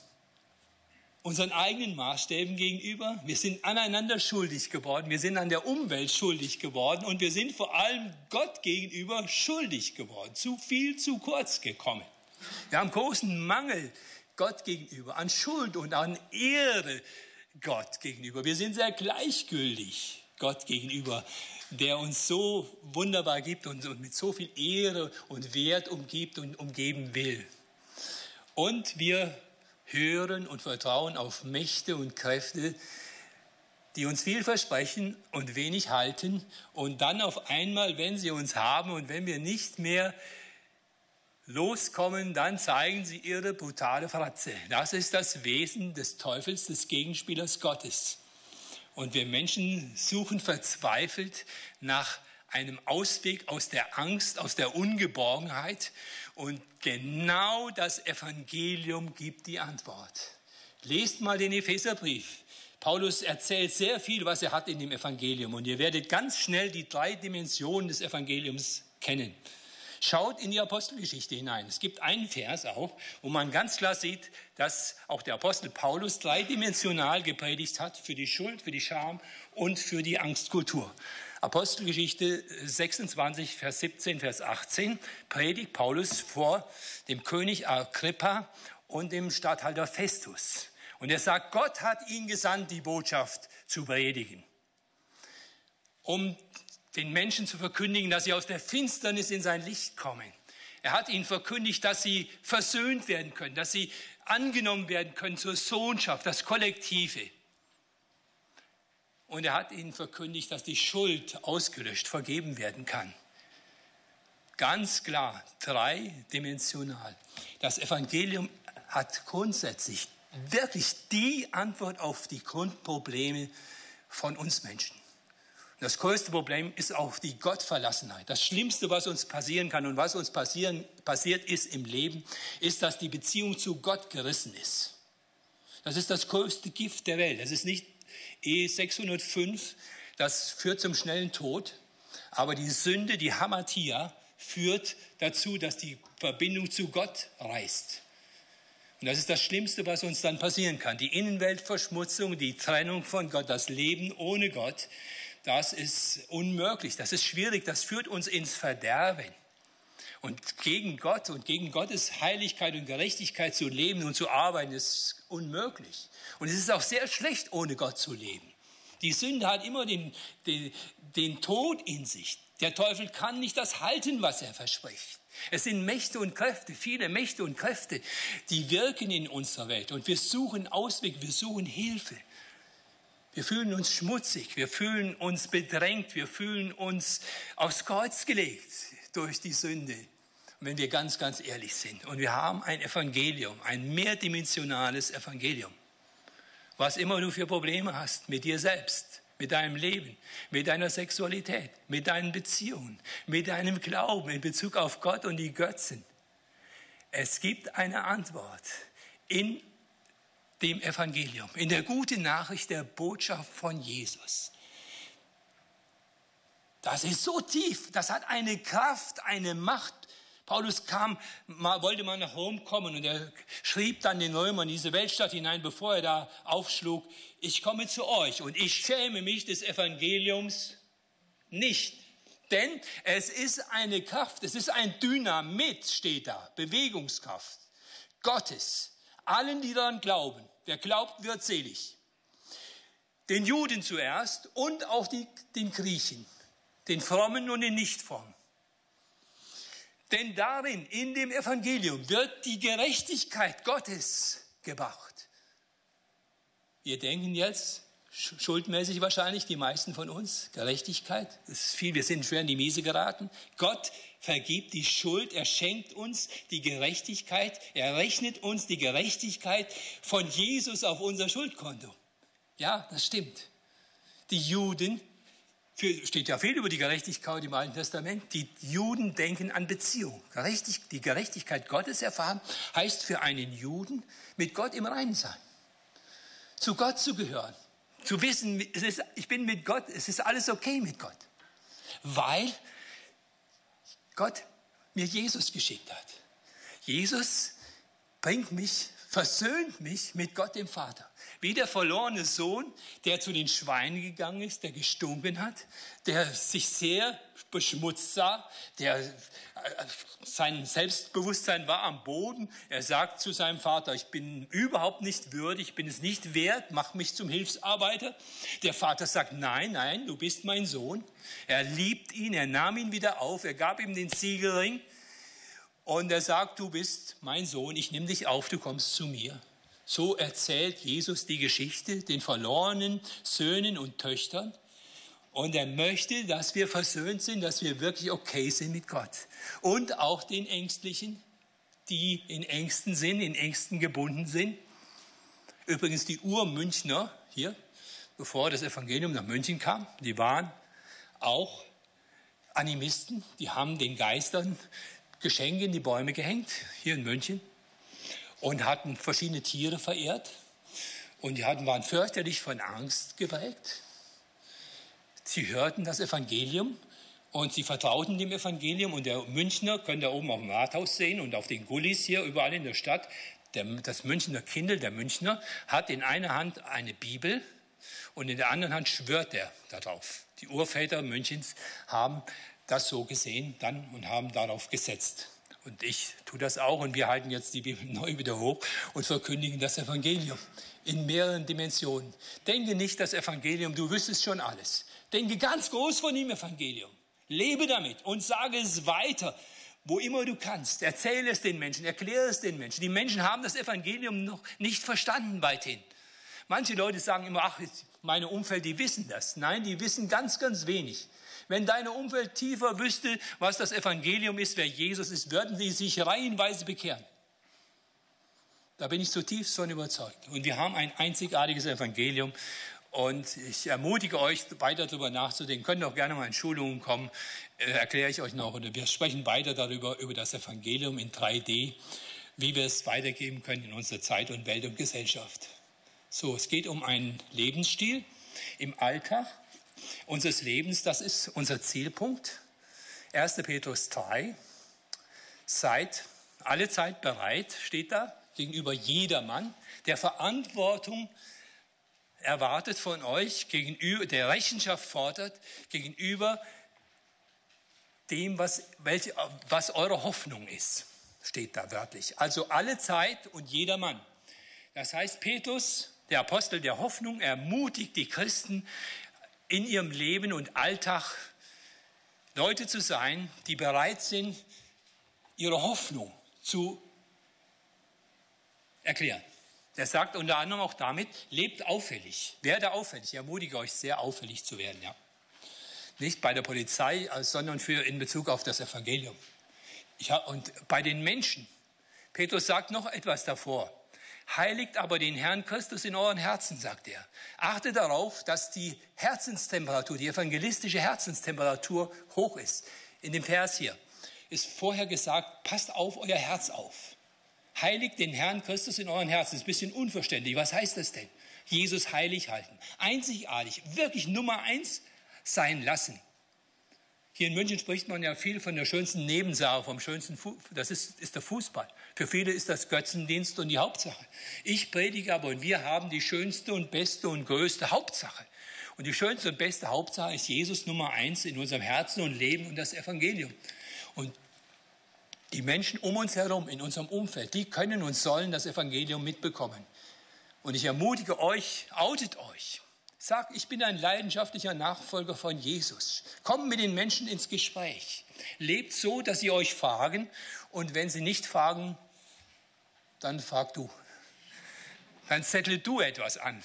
Unseren eigenen Maßstäben gegenüber. Wir sind aneinander schuldig geworden. Wir sind an der Umwelt schuldig geworden. Und wir sind vor allem Gott gegenüber schuldig geworden. Zu viel, zu kurz gekommen. Wir haben großen Mangel Gott gegenüber, an Schuld und an Ehre Gott gegenüber. Wir sind sehr gleichgültig Gott gegenüber, der uns so wunderbar gibt und, mit so viel Ehre und Wert umgibt und umgeben will. Und wir hören und vertrauen auf Mächte und Kräfte, die uns viel versprechen und wenig halten und dann auf einmal, wenn sie uns haben und wenn wir nicht mehr loskommen, dann zeigen sie ihre brutale Fratze. Das ist das Wesen des Teufels, des Gegenspielers Gottes. Und wir Menschen suchen verzweifelt nach einem Ausweg aus der Angst, aus der Ungeborgenheit. Und genau das Evangelium gibt die Antwort. Lest mal den Epheserbrief. Paulus erzählt sehr viel, was er hat in dem Evangelium. Und ihr werdet ganz schnell die drei Dimensionen des Evangeliums kennen. Schaut in die Apostelgeschichte hinein. Es gibt einen Vers auch, wo man ganz klar sieht, dass auch der Apostel Paulus dreidimensional gepredigt hat für die Schuld, für die Scham und für die Angstkultur. Apostelgeschichte 26, Vers 17, Vers 18 predigt Paulus vor dem König Agrippa und dem Statthalter Festus. Und er sagt, Gott hat ihn gesandt, die Botschaft zu predigen, um den Menschen zu verkündigen, dass sie aus der Finsternis in sein Licht kommen. Er hat ihnen verkündigt, dass sie versöhnt werden können, dass sie angenommen werden können zur Sohnschaft, das Kollektive. Und er hat ihnen verkündigt, dass die Schuld ausgelöscht, vergeben werden kann. Ganz klar, dreidimensional. Das Evangelium hat grundsätzlich wirklich die Antwort auf die Grundprobleme von uns Menschen. Das größte Problem ist auch die Gottverlassenheit. Das Schlimmste, was uns passieren kann und was uns passieren, passiert ist im Leben, ist, dass die Beziehung zu Gott gerissen ist. Das ist das größte Gift der Welt. Das ist nicht E605, das führt zum schnellen Tod, aber die Sünde, die Hamatia, führt dazu, dass die Verbindung zu Gott reißt. Und das ist das Schlimmste, was uns dann passieren kann. Die Innenweltverschmutzung, die Trennung von Gott, das Leben ohne Gott das ist unmöglich, das ist schwierig, das führt uns ins Verderben. Und gegen Gott und gegen Gottes Heiligkeit und Gerechtigkeit zu leben und zu arbeiten, ist unmöglich. Und es ist auch sehr schlecht, ohne Gott zu leben. Die Sünde hat immer den, den, den Tod in sich. Der Teufel kann nicht das halten, was er verspricht. Es sind Mächte und Kräfte, viele Mächte und Kräfte, die wirken in unserer Welt. Und wir suchen Ausweg, wir suchen Hilfe. Wir fühlen uns schmutzig, wir fühlen uns bedrängt, wir fühlen uns aufs Kreuz gelegt durch die Sünde. Wenn wir ganz, ganz ehrlich sind. Und wir haben ein Evangelium, ein mehrdimensionales Evangelium. Was immer du für Probleme hast mit dir selbst, mit deinem Leben, mit deiner Sexualität, mit deinen Beziehungen, mit deinem Glauben in Bezug auf Gott und die Götzen. Es gibt eine Antwort in dem Evangelium, in der guten Nachricht der Botschaft von Jesus. Das ist so tief, das hat eine Kraft, eine Macht. Paulus kam, wollte mal nach Rom kommen und er schrieb dann den Römern diese Weltstadt hinein, bevor er da aufschlug, ich komme zu euch und ich schäme mich des Evangeliums nicht. Denn es ist eine Kraft, es ist ein Dynamit, steht da, Bewegungskraft Gottes. Allen, die daran glauben, wer glaubt, wird selig. Den Juden zuerst und auch die, den Griechen, den Frommen und den Nichtfrommen. Denn darin, in dem Evangelium, wird die Gerechtigkeit Gottes gebracht. Wir denken jetzt, schuldmäßig wahrscheinlich, die meisten von uns, Gerechtigkeit, das ist viel, wir sind schwer in die Miese geraten. Gott vergibt die Schuld, er schenkt uns die Gerechtigkeit, er rechnet uns die Gerechtigkeit von Jesus auf unser Schuldkonto. Ja, das stimmt. Die Juden steht ja viel über die Gerechtigkeit im Alten Testament. Die Juden denken an Beziehung. Die Gerechtigkeit Gottes erfahren heißt für einen Juden mit Gott im Reinen sein. Zu Gott zu gehören. Zu wissen, ist, ich bin mit Gott, es ist alles okay mit Gott. Weil Gott mir Jesus geschickt hat. Jesus bringt mich, versöhnt mich mit Gott dem Vater. Wie der verlorene Sohn, der zu den Schweinen gegangen ist, der gestunken hat, der sich sehr beschmutzt sah, der äh, sein Selbstbewusstsein war am Boden. Er sagt zu seinem Vater, ich bin überhaupt nicht würdig, ich bin es nicht wert, mach mich zum Hilfsarbeiter. Der Vater sagt, nein, nein, du bist mein Sohn. Er liebt ihn, er nahm ihn wieder auf, er gab ihm den Siegelring und er sagt, du bist mein Sohn, ich nehme dich auf, du kommst zu mir. So erzählt Jesus die Geschichte den verlorenen Söhnen und Töchtern. Und er möchte, dass wir versöhnt sind, dass wir wirklich okay sind mit Gott. Und auch den Ängstlichen, die in Ängsten sind, in Ängsten gebunden sind. Übrigens die Urmünchner hier, bevor das Evangelium nach München kam, die waren auch Animisten, die haben den Geistern Geschenke in die Bäume gehängt, hier in München und hatten verschiedene Tiere verehrt. Und die hatten, waren fürchterlich von Angst geprägt. Sie hörten das Evangelium und sie vertrauten dem Evangelium. Und der Münchner, könnt ihr oben auf dem Rathaus sehen und auf den Gullis hier überall in der Stadt, der, das Münchner Kindel, der Münchner, hat in einer Hand eine Bibel und in der anderen Hand schwört er darauf. Die Urväter Münchens haben das so gesehen dann und haben darauf gesetzt. Und ich tue das auch und wir halten jetzt die Bibel neu wieder hoch und verkündigen das Evangelium in mehreren Dimensionen. Denke nicht das Evangelium, du wüsstest schon alles. Denke ganz groß von dem Evangelium. Lebe damit und sage es weiter, wo immer du kannst. Erzähle es den Menschen, erkläre es den Menschen. Die Menschen haben das Evangelium noch nicht verstanden weithin. Manche Leute sagen immer, ach, meine Umfeld, die wissen das. Nein, die wissen ganz, ganz wenig. Wenn deine Umwelt tiefer wüsste, was das Evangelium ist, wer Jesus ist, würden sie sich reihenweise bekehren. Da bin ich zutiefst von überzeugt. Und wir haben ein einzigartiges Evangelium. Und ich ermutige euch, weiter darüber nachzudenken. Könnt auch gerne mal in Schulungen kommen, äh, erkläre ich euch noch. Oder wir sprechen weiter darüber, über das Evangelium in 3D, wie wir es weitergeben können in unserer Zeit und Welt und Gesellschaft. So, es geht um einen Lebensstil im Alltag, unseres Lebens. Das ist unser Zielpunkt. 1. Petrus 3. Seid alle Zeit bereit, steht da, gegenüber jedermann, der Verantwortung erwartet von euch, gegenüber, der Rechenschaft fordert, gegenüber dem, was, welche, was eure Hoffnung ist, steht da wörtlich. Also alle Zeit und jeder Mann. Das heißt, Petrus, der Apostel der Hoffnung, ermutigt die Christen in ihrem Leben und Alltag Leute zu sein, die bereit sind, ihre Hoffnung zu erklären. Er sagt unter anderem auch damit, lebt auffällig, werde auffällig. Ich ermutige euch sehr, auffällig zu werden. Ja. Nicht bei der Polizei, sondern für in Bezug auf das Evangelium. Ich, und bei den Menschen. Petrus sagt noch etwas davor. Heiligt aber den Herrn Christus in euren Herzen, sagt er. Achte darauf, dass die Herzenstemperatur, die evangelistische Herzenstemperatur hoch ist. In dem Vers hier ist vorher gesagt, passt auf euer Herz auf. Heiligt den Herrn Christus in euren Herzen. Das ist ein bisschen unverständlich. Was heißt das denn? Jesus heilig halten. Einzigartig, wirklich Nummer eins sein lassen. Hier in München spricht man ja viel von der schönsten Nebensache, vom schönsten, Fu das ist, ist der Fußball. Für viele ist das Götzendienst und die Hauptsache. Ich predige aber und wir haben die schönste und beste und größte Hauptsache. Und die schönste und beste Hauptsache ist Jesus Nummer eins in unserem Herzen und Leben und das Evangelium. Und die Menschen um uns herum, in unserem Umfeld, die können und sollen das Evangelium mitbekommen. Und ich ermutige euch, outet euch. Sag, ich bin ein leidenschaftlicher Nachfolger von Jesus. Kommt mit den Menschen ins Gespräch. Lebt so, dass sie euch fragen. Und wenn sie nicht fragen, dann frag du. Dann zettel du etwas an.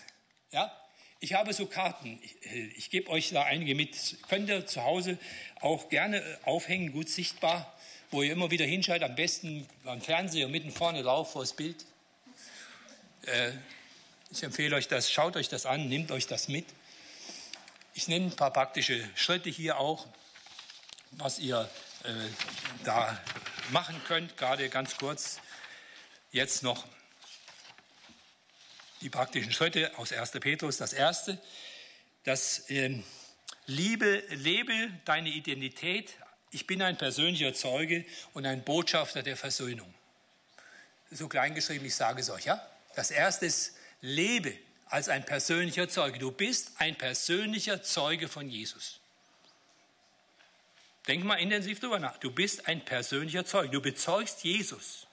Ja? Ich habe so Karten. Ich, ich gebe euch da einige mit. Könnt ihr zu Hause auch gerne aufhängen, gut sichtbar, wo ihr immer wieder hinschaltet. Am besten beim Fernseher mitten vorne drauf vor das Bild. Äh, ich empfehle euch das, schaut euch das an, nehmt euch das mit. Ich nehme ein paar praktische Schritte hier auch, was ihr äh, da machen könnt. Gerade ganz kurz jetzt noch die praktischen Schritte aus 1. Petrus. Das erste, das äh, Liebe, lebe deine Identität. Ich bin ein persönlicher Zeuge und ein Botschafter der Versöhnung. So kleingeschrieben, ich sage es euch, ja? Das erste ist, lebe als ein persönlicher Zeuge. Du bist ein persönlicher Zeuge von Jesus. Denk mal intensiv darüber nach. Du bist ein persönlicher Zeuge. Du bezeugst Jesus.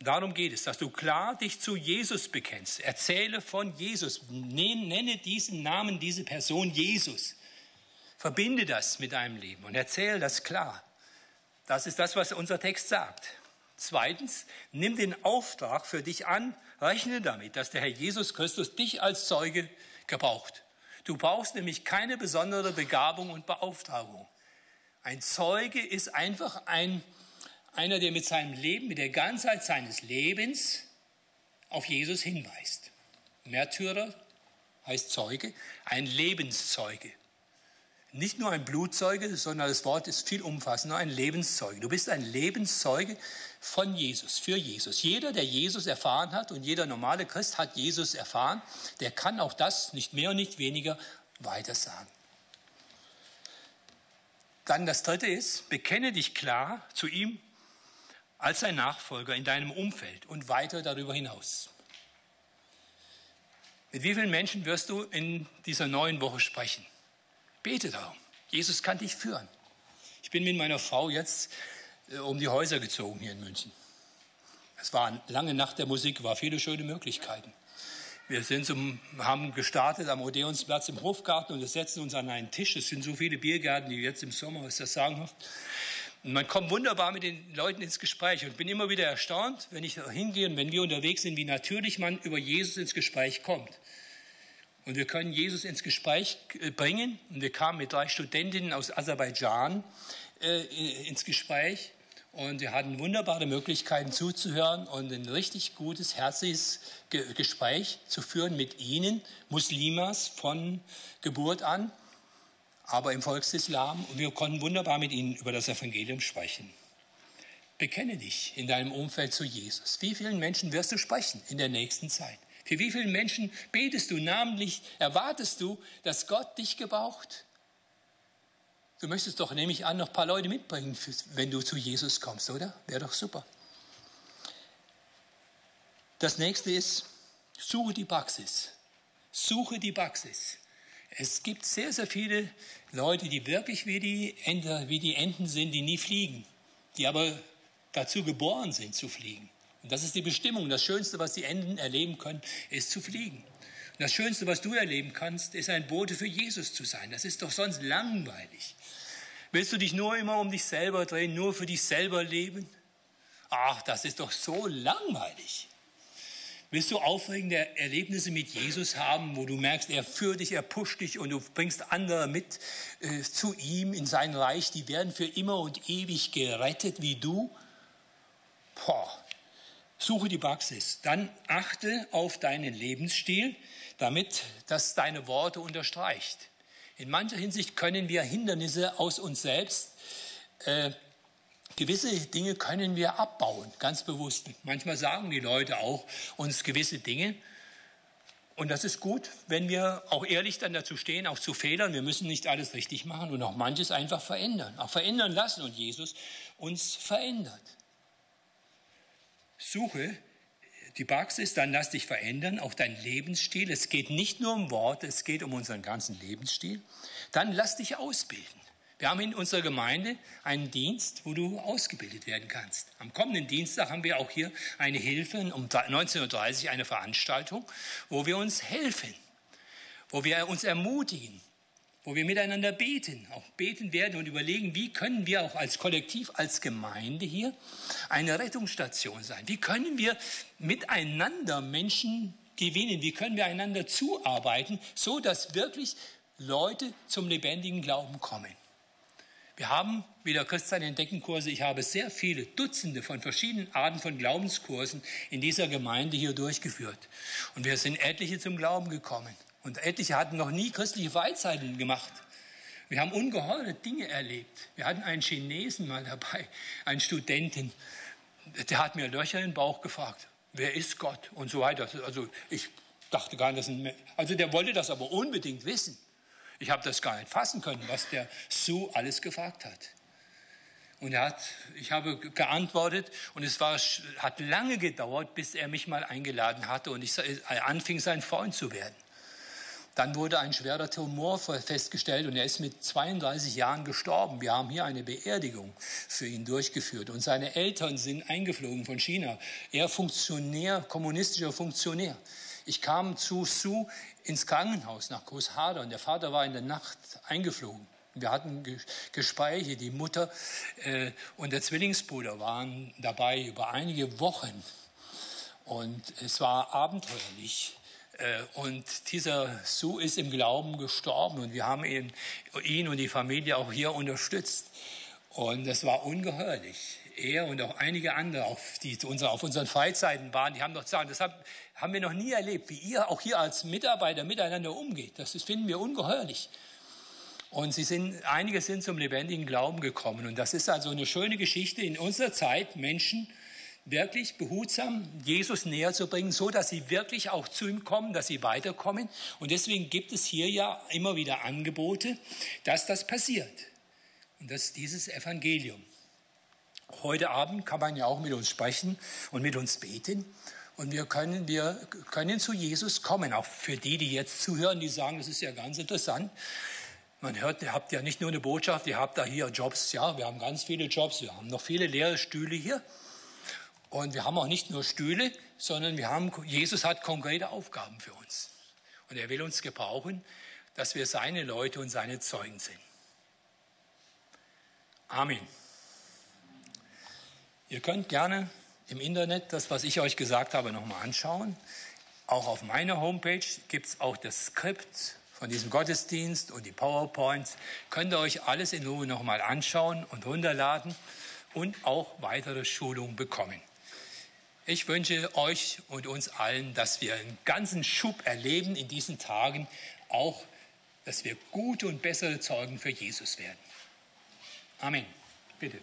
Darum geht es, dass du klar dich zu Jesus bekennst. Erzähle von Jesus. Nenne diesen Namen, diese Person Jesus. Verbinde das mit deinem Leben und erzähle das klar. Das ist das, was unser Text sagt. Zweitens, nimm den Auftrag für dich an, rechne damit, dass der Herr Jesus Christus dich als Zeuge gebraucht. Du brauchst nämlich keine besondere Begabung und Beauftragung. Ein Zeuge ist einfach ein, einer, der mit seinem Leben, mit der Ganzheit seines Lebens auf Jesus hinweist. Märtyrer heißt Zeuge, ein Lebenszeuge. Nicht nur ein Blutzeuge, sondern das Wort ist viel umfassender, ein Lebenszeuge. Du bist ein Lebenszeuge von Jesus, für Jesus. Jeder, der Jesus erfahren hat und jeder normale Christ hat Jesus erfahren, der kann auch das nicht mehr und nicht weniger weiter sagen. Dann das dritte ist, bekenne dich klar zu ihm als sein Nachfolger in deinem Umfeld und weiter darüber hinaus. Mit wie vielen Menschen wirst du in dieser neuen Woche sprechen? Bete darum. Jesus kann dich führen. Ich bin mit meiner Frau jetzt äh, um die Häuser gezogen hier in München. Es war eine lange Nacht der Musik, war viele schöne Möglichkeiten. Wir sind zum, haben gestartet am Odeonsplatz im Hofgarten und wir setzen uns an einen Tisch. Es sind so viele Biergärten, die jetzt im Sommer, ist das sagenhaft. Man kommt wunderbar mit den Leuten ins Gespräch und bin immer wieder erstaunt, wenn ich hingehe und wenn wir unterwegs sind, wie natürlich man über Jesus ins Gespräch kommt. Und wir können Jesus ins Gespräch äh, bringen. Und wir kamen mit drei Studentinnen aus Aserbaidschan äh, ins Gespräch. Und wir hatten wunderbare Möglichkeiten zuzuhören und ein richtig gutes, herzliches Gespräch zu führen mit ihnen, Muslimas von Geburt an, aber im Volksislam. Und wir konnten wunderbar mit ihnen über das Evangelium sprechen. Bekenne dich in deinem Umfeld zu Jesus. Wie vielen Menschen wirst du sprechen in der nächsten Zeit? Für wie viele Menschen betest du namentlich, erwartest du, dass Gott dich gebraucht? Du möchtest doch, nehme ich an, noch ein paar Leute mitbringen, wenn du zu Jesus kommst, oder? Wäre doch super. Das nächste ist, suche die Praxis. Suche die Praxis. Es gibt sehr, sehr viele Leute, die wirklich wie die, Ente, wie die Enten sind, die nie fliegen, die aber dazu geboren sind zu fliegen. Und das ist die Bestimmung. Das Schönste, was die Enten erleben können, ist zu fliegen. Und das Schönste, was du erleben kannst, ist ein Bote für Jesus zu sein. Das ist doch sonst langweilig. Willst du dich nur immer um dich selber drehen, nur für dich selber leben? Ach, das ist doch so langweilig. Willst du aufregende Erlebnisse mit Jesus haben, wo du merkst, er führt dich, er pusht dich und du bringst andere mit äh, zu ihm in sein Reich, die werden für immer und ewig gerettet wie du? Boah. Suche die Praxis. Dann achte auf deinen Lebensstil, damit das deine Worte unterstreicht. In mancher Hinsicht können wir Hindernisse aus uns selbst äh, Gewisse Dinge können wir abbauen, ganz bewusst. Manchmal sagen die Leute auch uns gewisse Dinge. Und das ist gut, wenn wir auch ehrlich dann dazu stehen, auch zu Fehlern. Wir müssen nicht alles richtig machen und auch manches einfach verändern. Auch verändern lassen und Jesus uns verändert. Suche die Praxis, dann lass dich verändern, auch dein Lebensstil. Es geht nicht nur um Worte, es geht um unseren ganzen Lebensstil. Dann lass dich ausbilden. Wir haben in unserer Gemeinde einen Dienst, wo du ausgebildet werden kannst. Am kommenden Dienstag haben wir auch hier eine Hilfe, um 19.30 Uhr eine Veranstaltung, wo wir uns helfen, wo wir uns ermutigen, wo wir miteinander beten, auch beten werden und überlegen, wie können wir auch als Kollektiv, als Gemeinde hier eine Rettungsstation sein? Wie können wir miteinander Menschen gewinnen? Wie können wir einander zuarbeiten, so dass wirklich Leute zum lebendigen Glauben kommen? Wir haben wieder Christsein Entdeckenkurse. Ich habe sehr viele Dutzende von verschiedenen Arten von Glaubenskursen in dieser Gemeinde hier durchgeführt. Und wir sind etliche zum Glauben gekommen. Und etliche hatten noch nie christliche Weisheiten gemacht. Wir haben ungeheure Dinge erlebt. Wir hatten einen Chinesen mal dabei, einen Studenten, der hat mir Löcher in den Bauch gefragt. Wer ist Gott? Und so weiter. Also ich dachte gar nicht, also der wollte das aber unbedingt wissen. Ich habe das gar nicht fassen können, was der Sue alles gefragt hat. Und er hat, ich habe geantwortet und es war, hat lange gedauert, bis er mich mal eingeladen hatte und ich anfing, sein Freund zu werden. Dann wurde ein schwerer Tumor festgestellt und er ist mit 32 Jahren gestorben. Wir haben hier eine Beerdigung für ihn durchgeführt und seine Eltern sind eingeflogen von China. Er Funktionär, kommunistischer Funktionär. Ich kam zu Sue ins Krankenhaus nach Großharder und der Vater war in der Nacht eingeflogen. Wir hatten Gespräche, die Mutter äh, und der Zwillingsbruder waren dabei über einige Wochen. Und es war abenteuerlich. Äh, und dieser Sue ist im Glauben gestorben und wir haben ihn, ihn und die Familie auch hier unterstützt. Und das war ungeheuerlich er und auch einige andere, auch die auf unseren Freizeiten waren, die haben doch gesagt, das haben wir noch nie erlebt, wie ihr auch hier als Mitarbeiter miteinander umgeht. Das finden wir ungeheuerlich. Und sie sind, einige sind zum lebendigen Glauben gekommen. Und das ist also eine schöne Geschichte in unserer Zeit, Menschen wirklich behutsam Jesus näher zu bringen, so dass sie wirklich auch zu ihm kommen, dass sie weiterkommen. Und deswegen gibt es hier ja immer wieder Angebote, dass das passiert. Und das ist dieses Evangelium. Heute Abend kann man ja auch mit uns sprechen und mit uns beten. Und wir können, wir können zu Jesus kommen. Auch für die, die jetzt zuhören, die sagen, das ist ja ganz interessant. Man hört, ihr habt ja nicht nur eine Botschaft, ihr habt da hier Jobs. Ja, wir haben ganz viele Jobs. Wir haben noch viele leere Stühle hier. Und wir haben auch nicht nur Stühle, sondern wir haben, Jesus hat konkrete Aufgaben für uns. Und er will uns gebrauchen, dass wir seine Leute und seine Zeugen sind. Amen. Ihr könnt gerne im Internet das, was ich euch gesagt habe, nochmal anschauen. Auch auf meiner Homepage gibt es auch das Skript von diesem Gottesdienst und die PowerPoints. Könnt ihr euch alles in Ruhe nochmal anschauen und runterladen und auch weitere Schulungen bekommen. Ich wünsche euch und uns allen, dass wir einen ganzen Schub erleben in diesen Tagen, auch, dass wir gute und bessere Zeugen für Jesus werden. Amen. Bitte.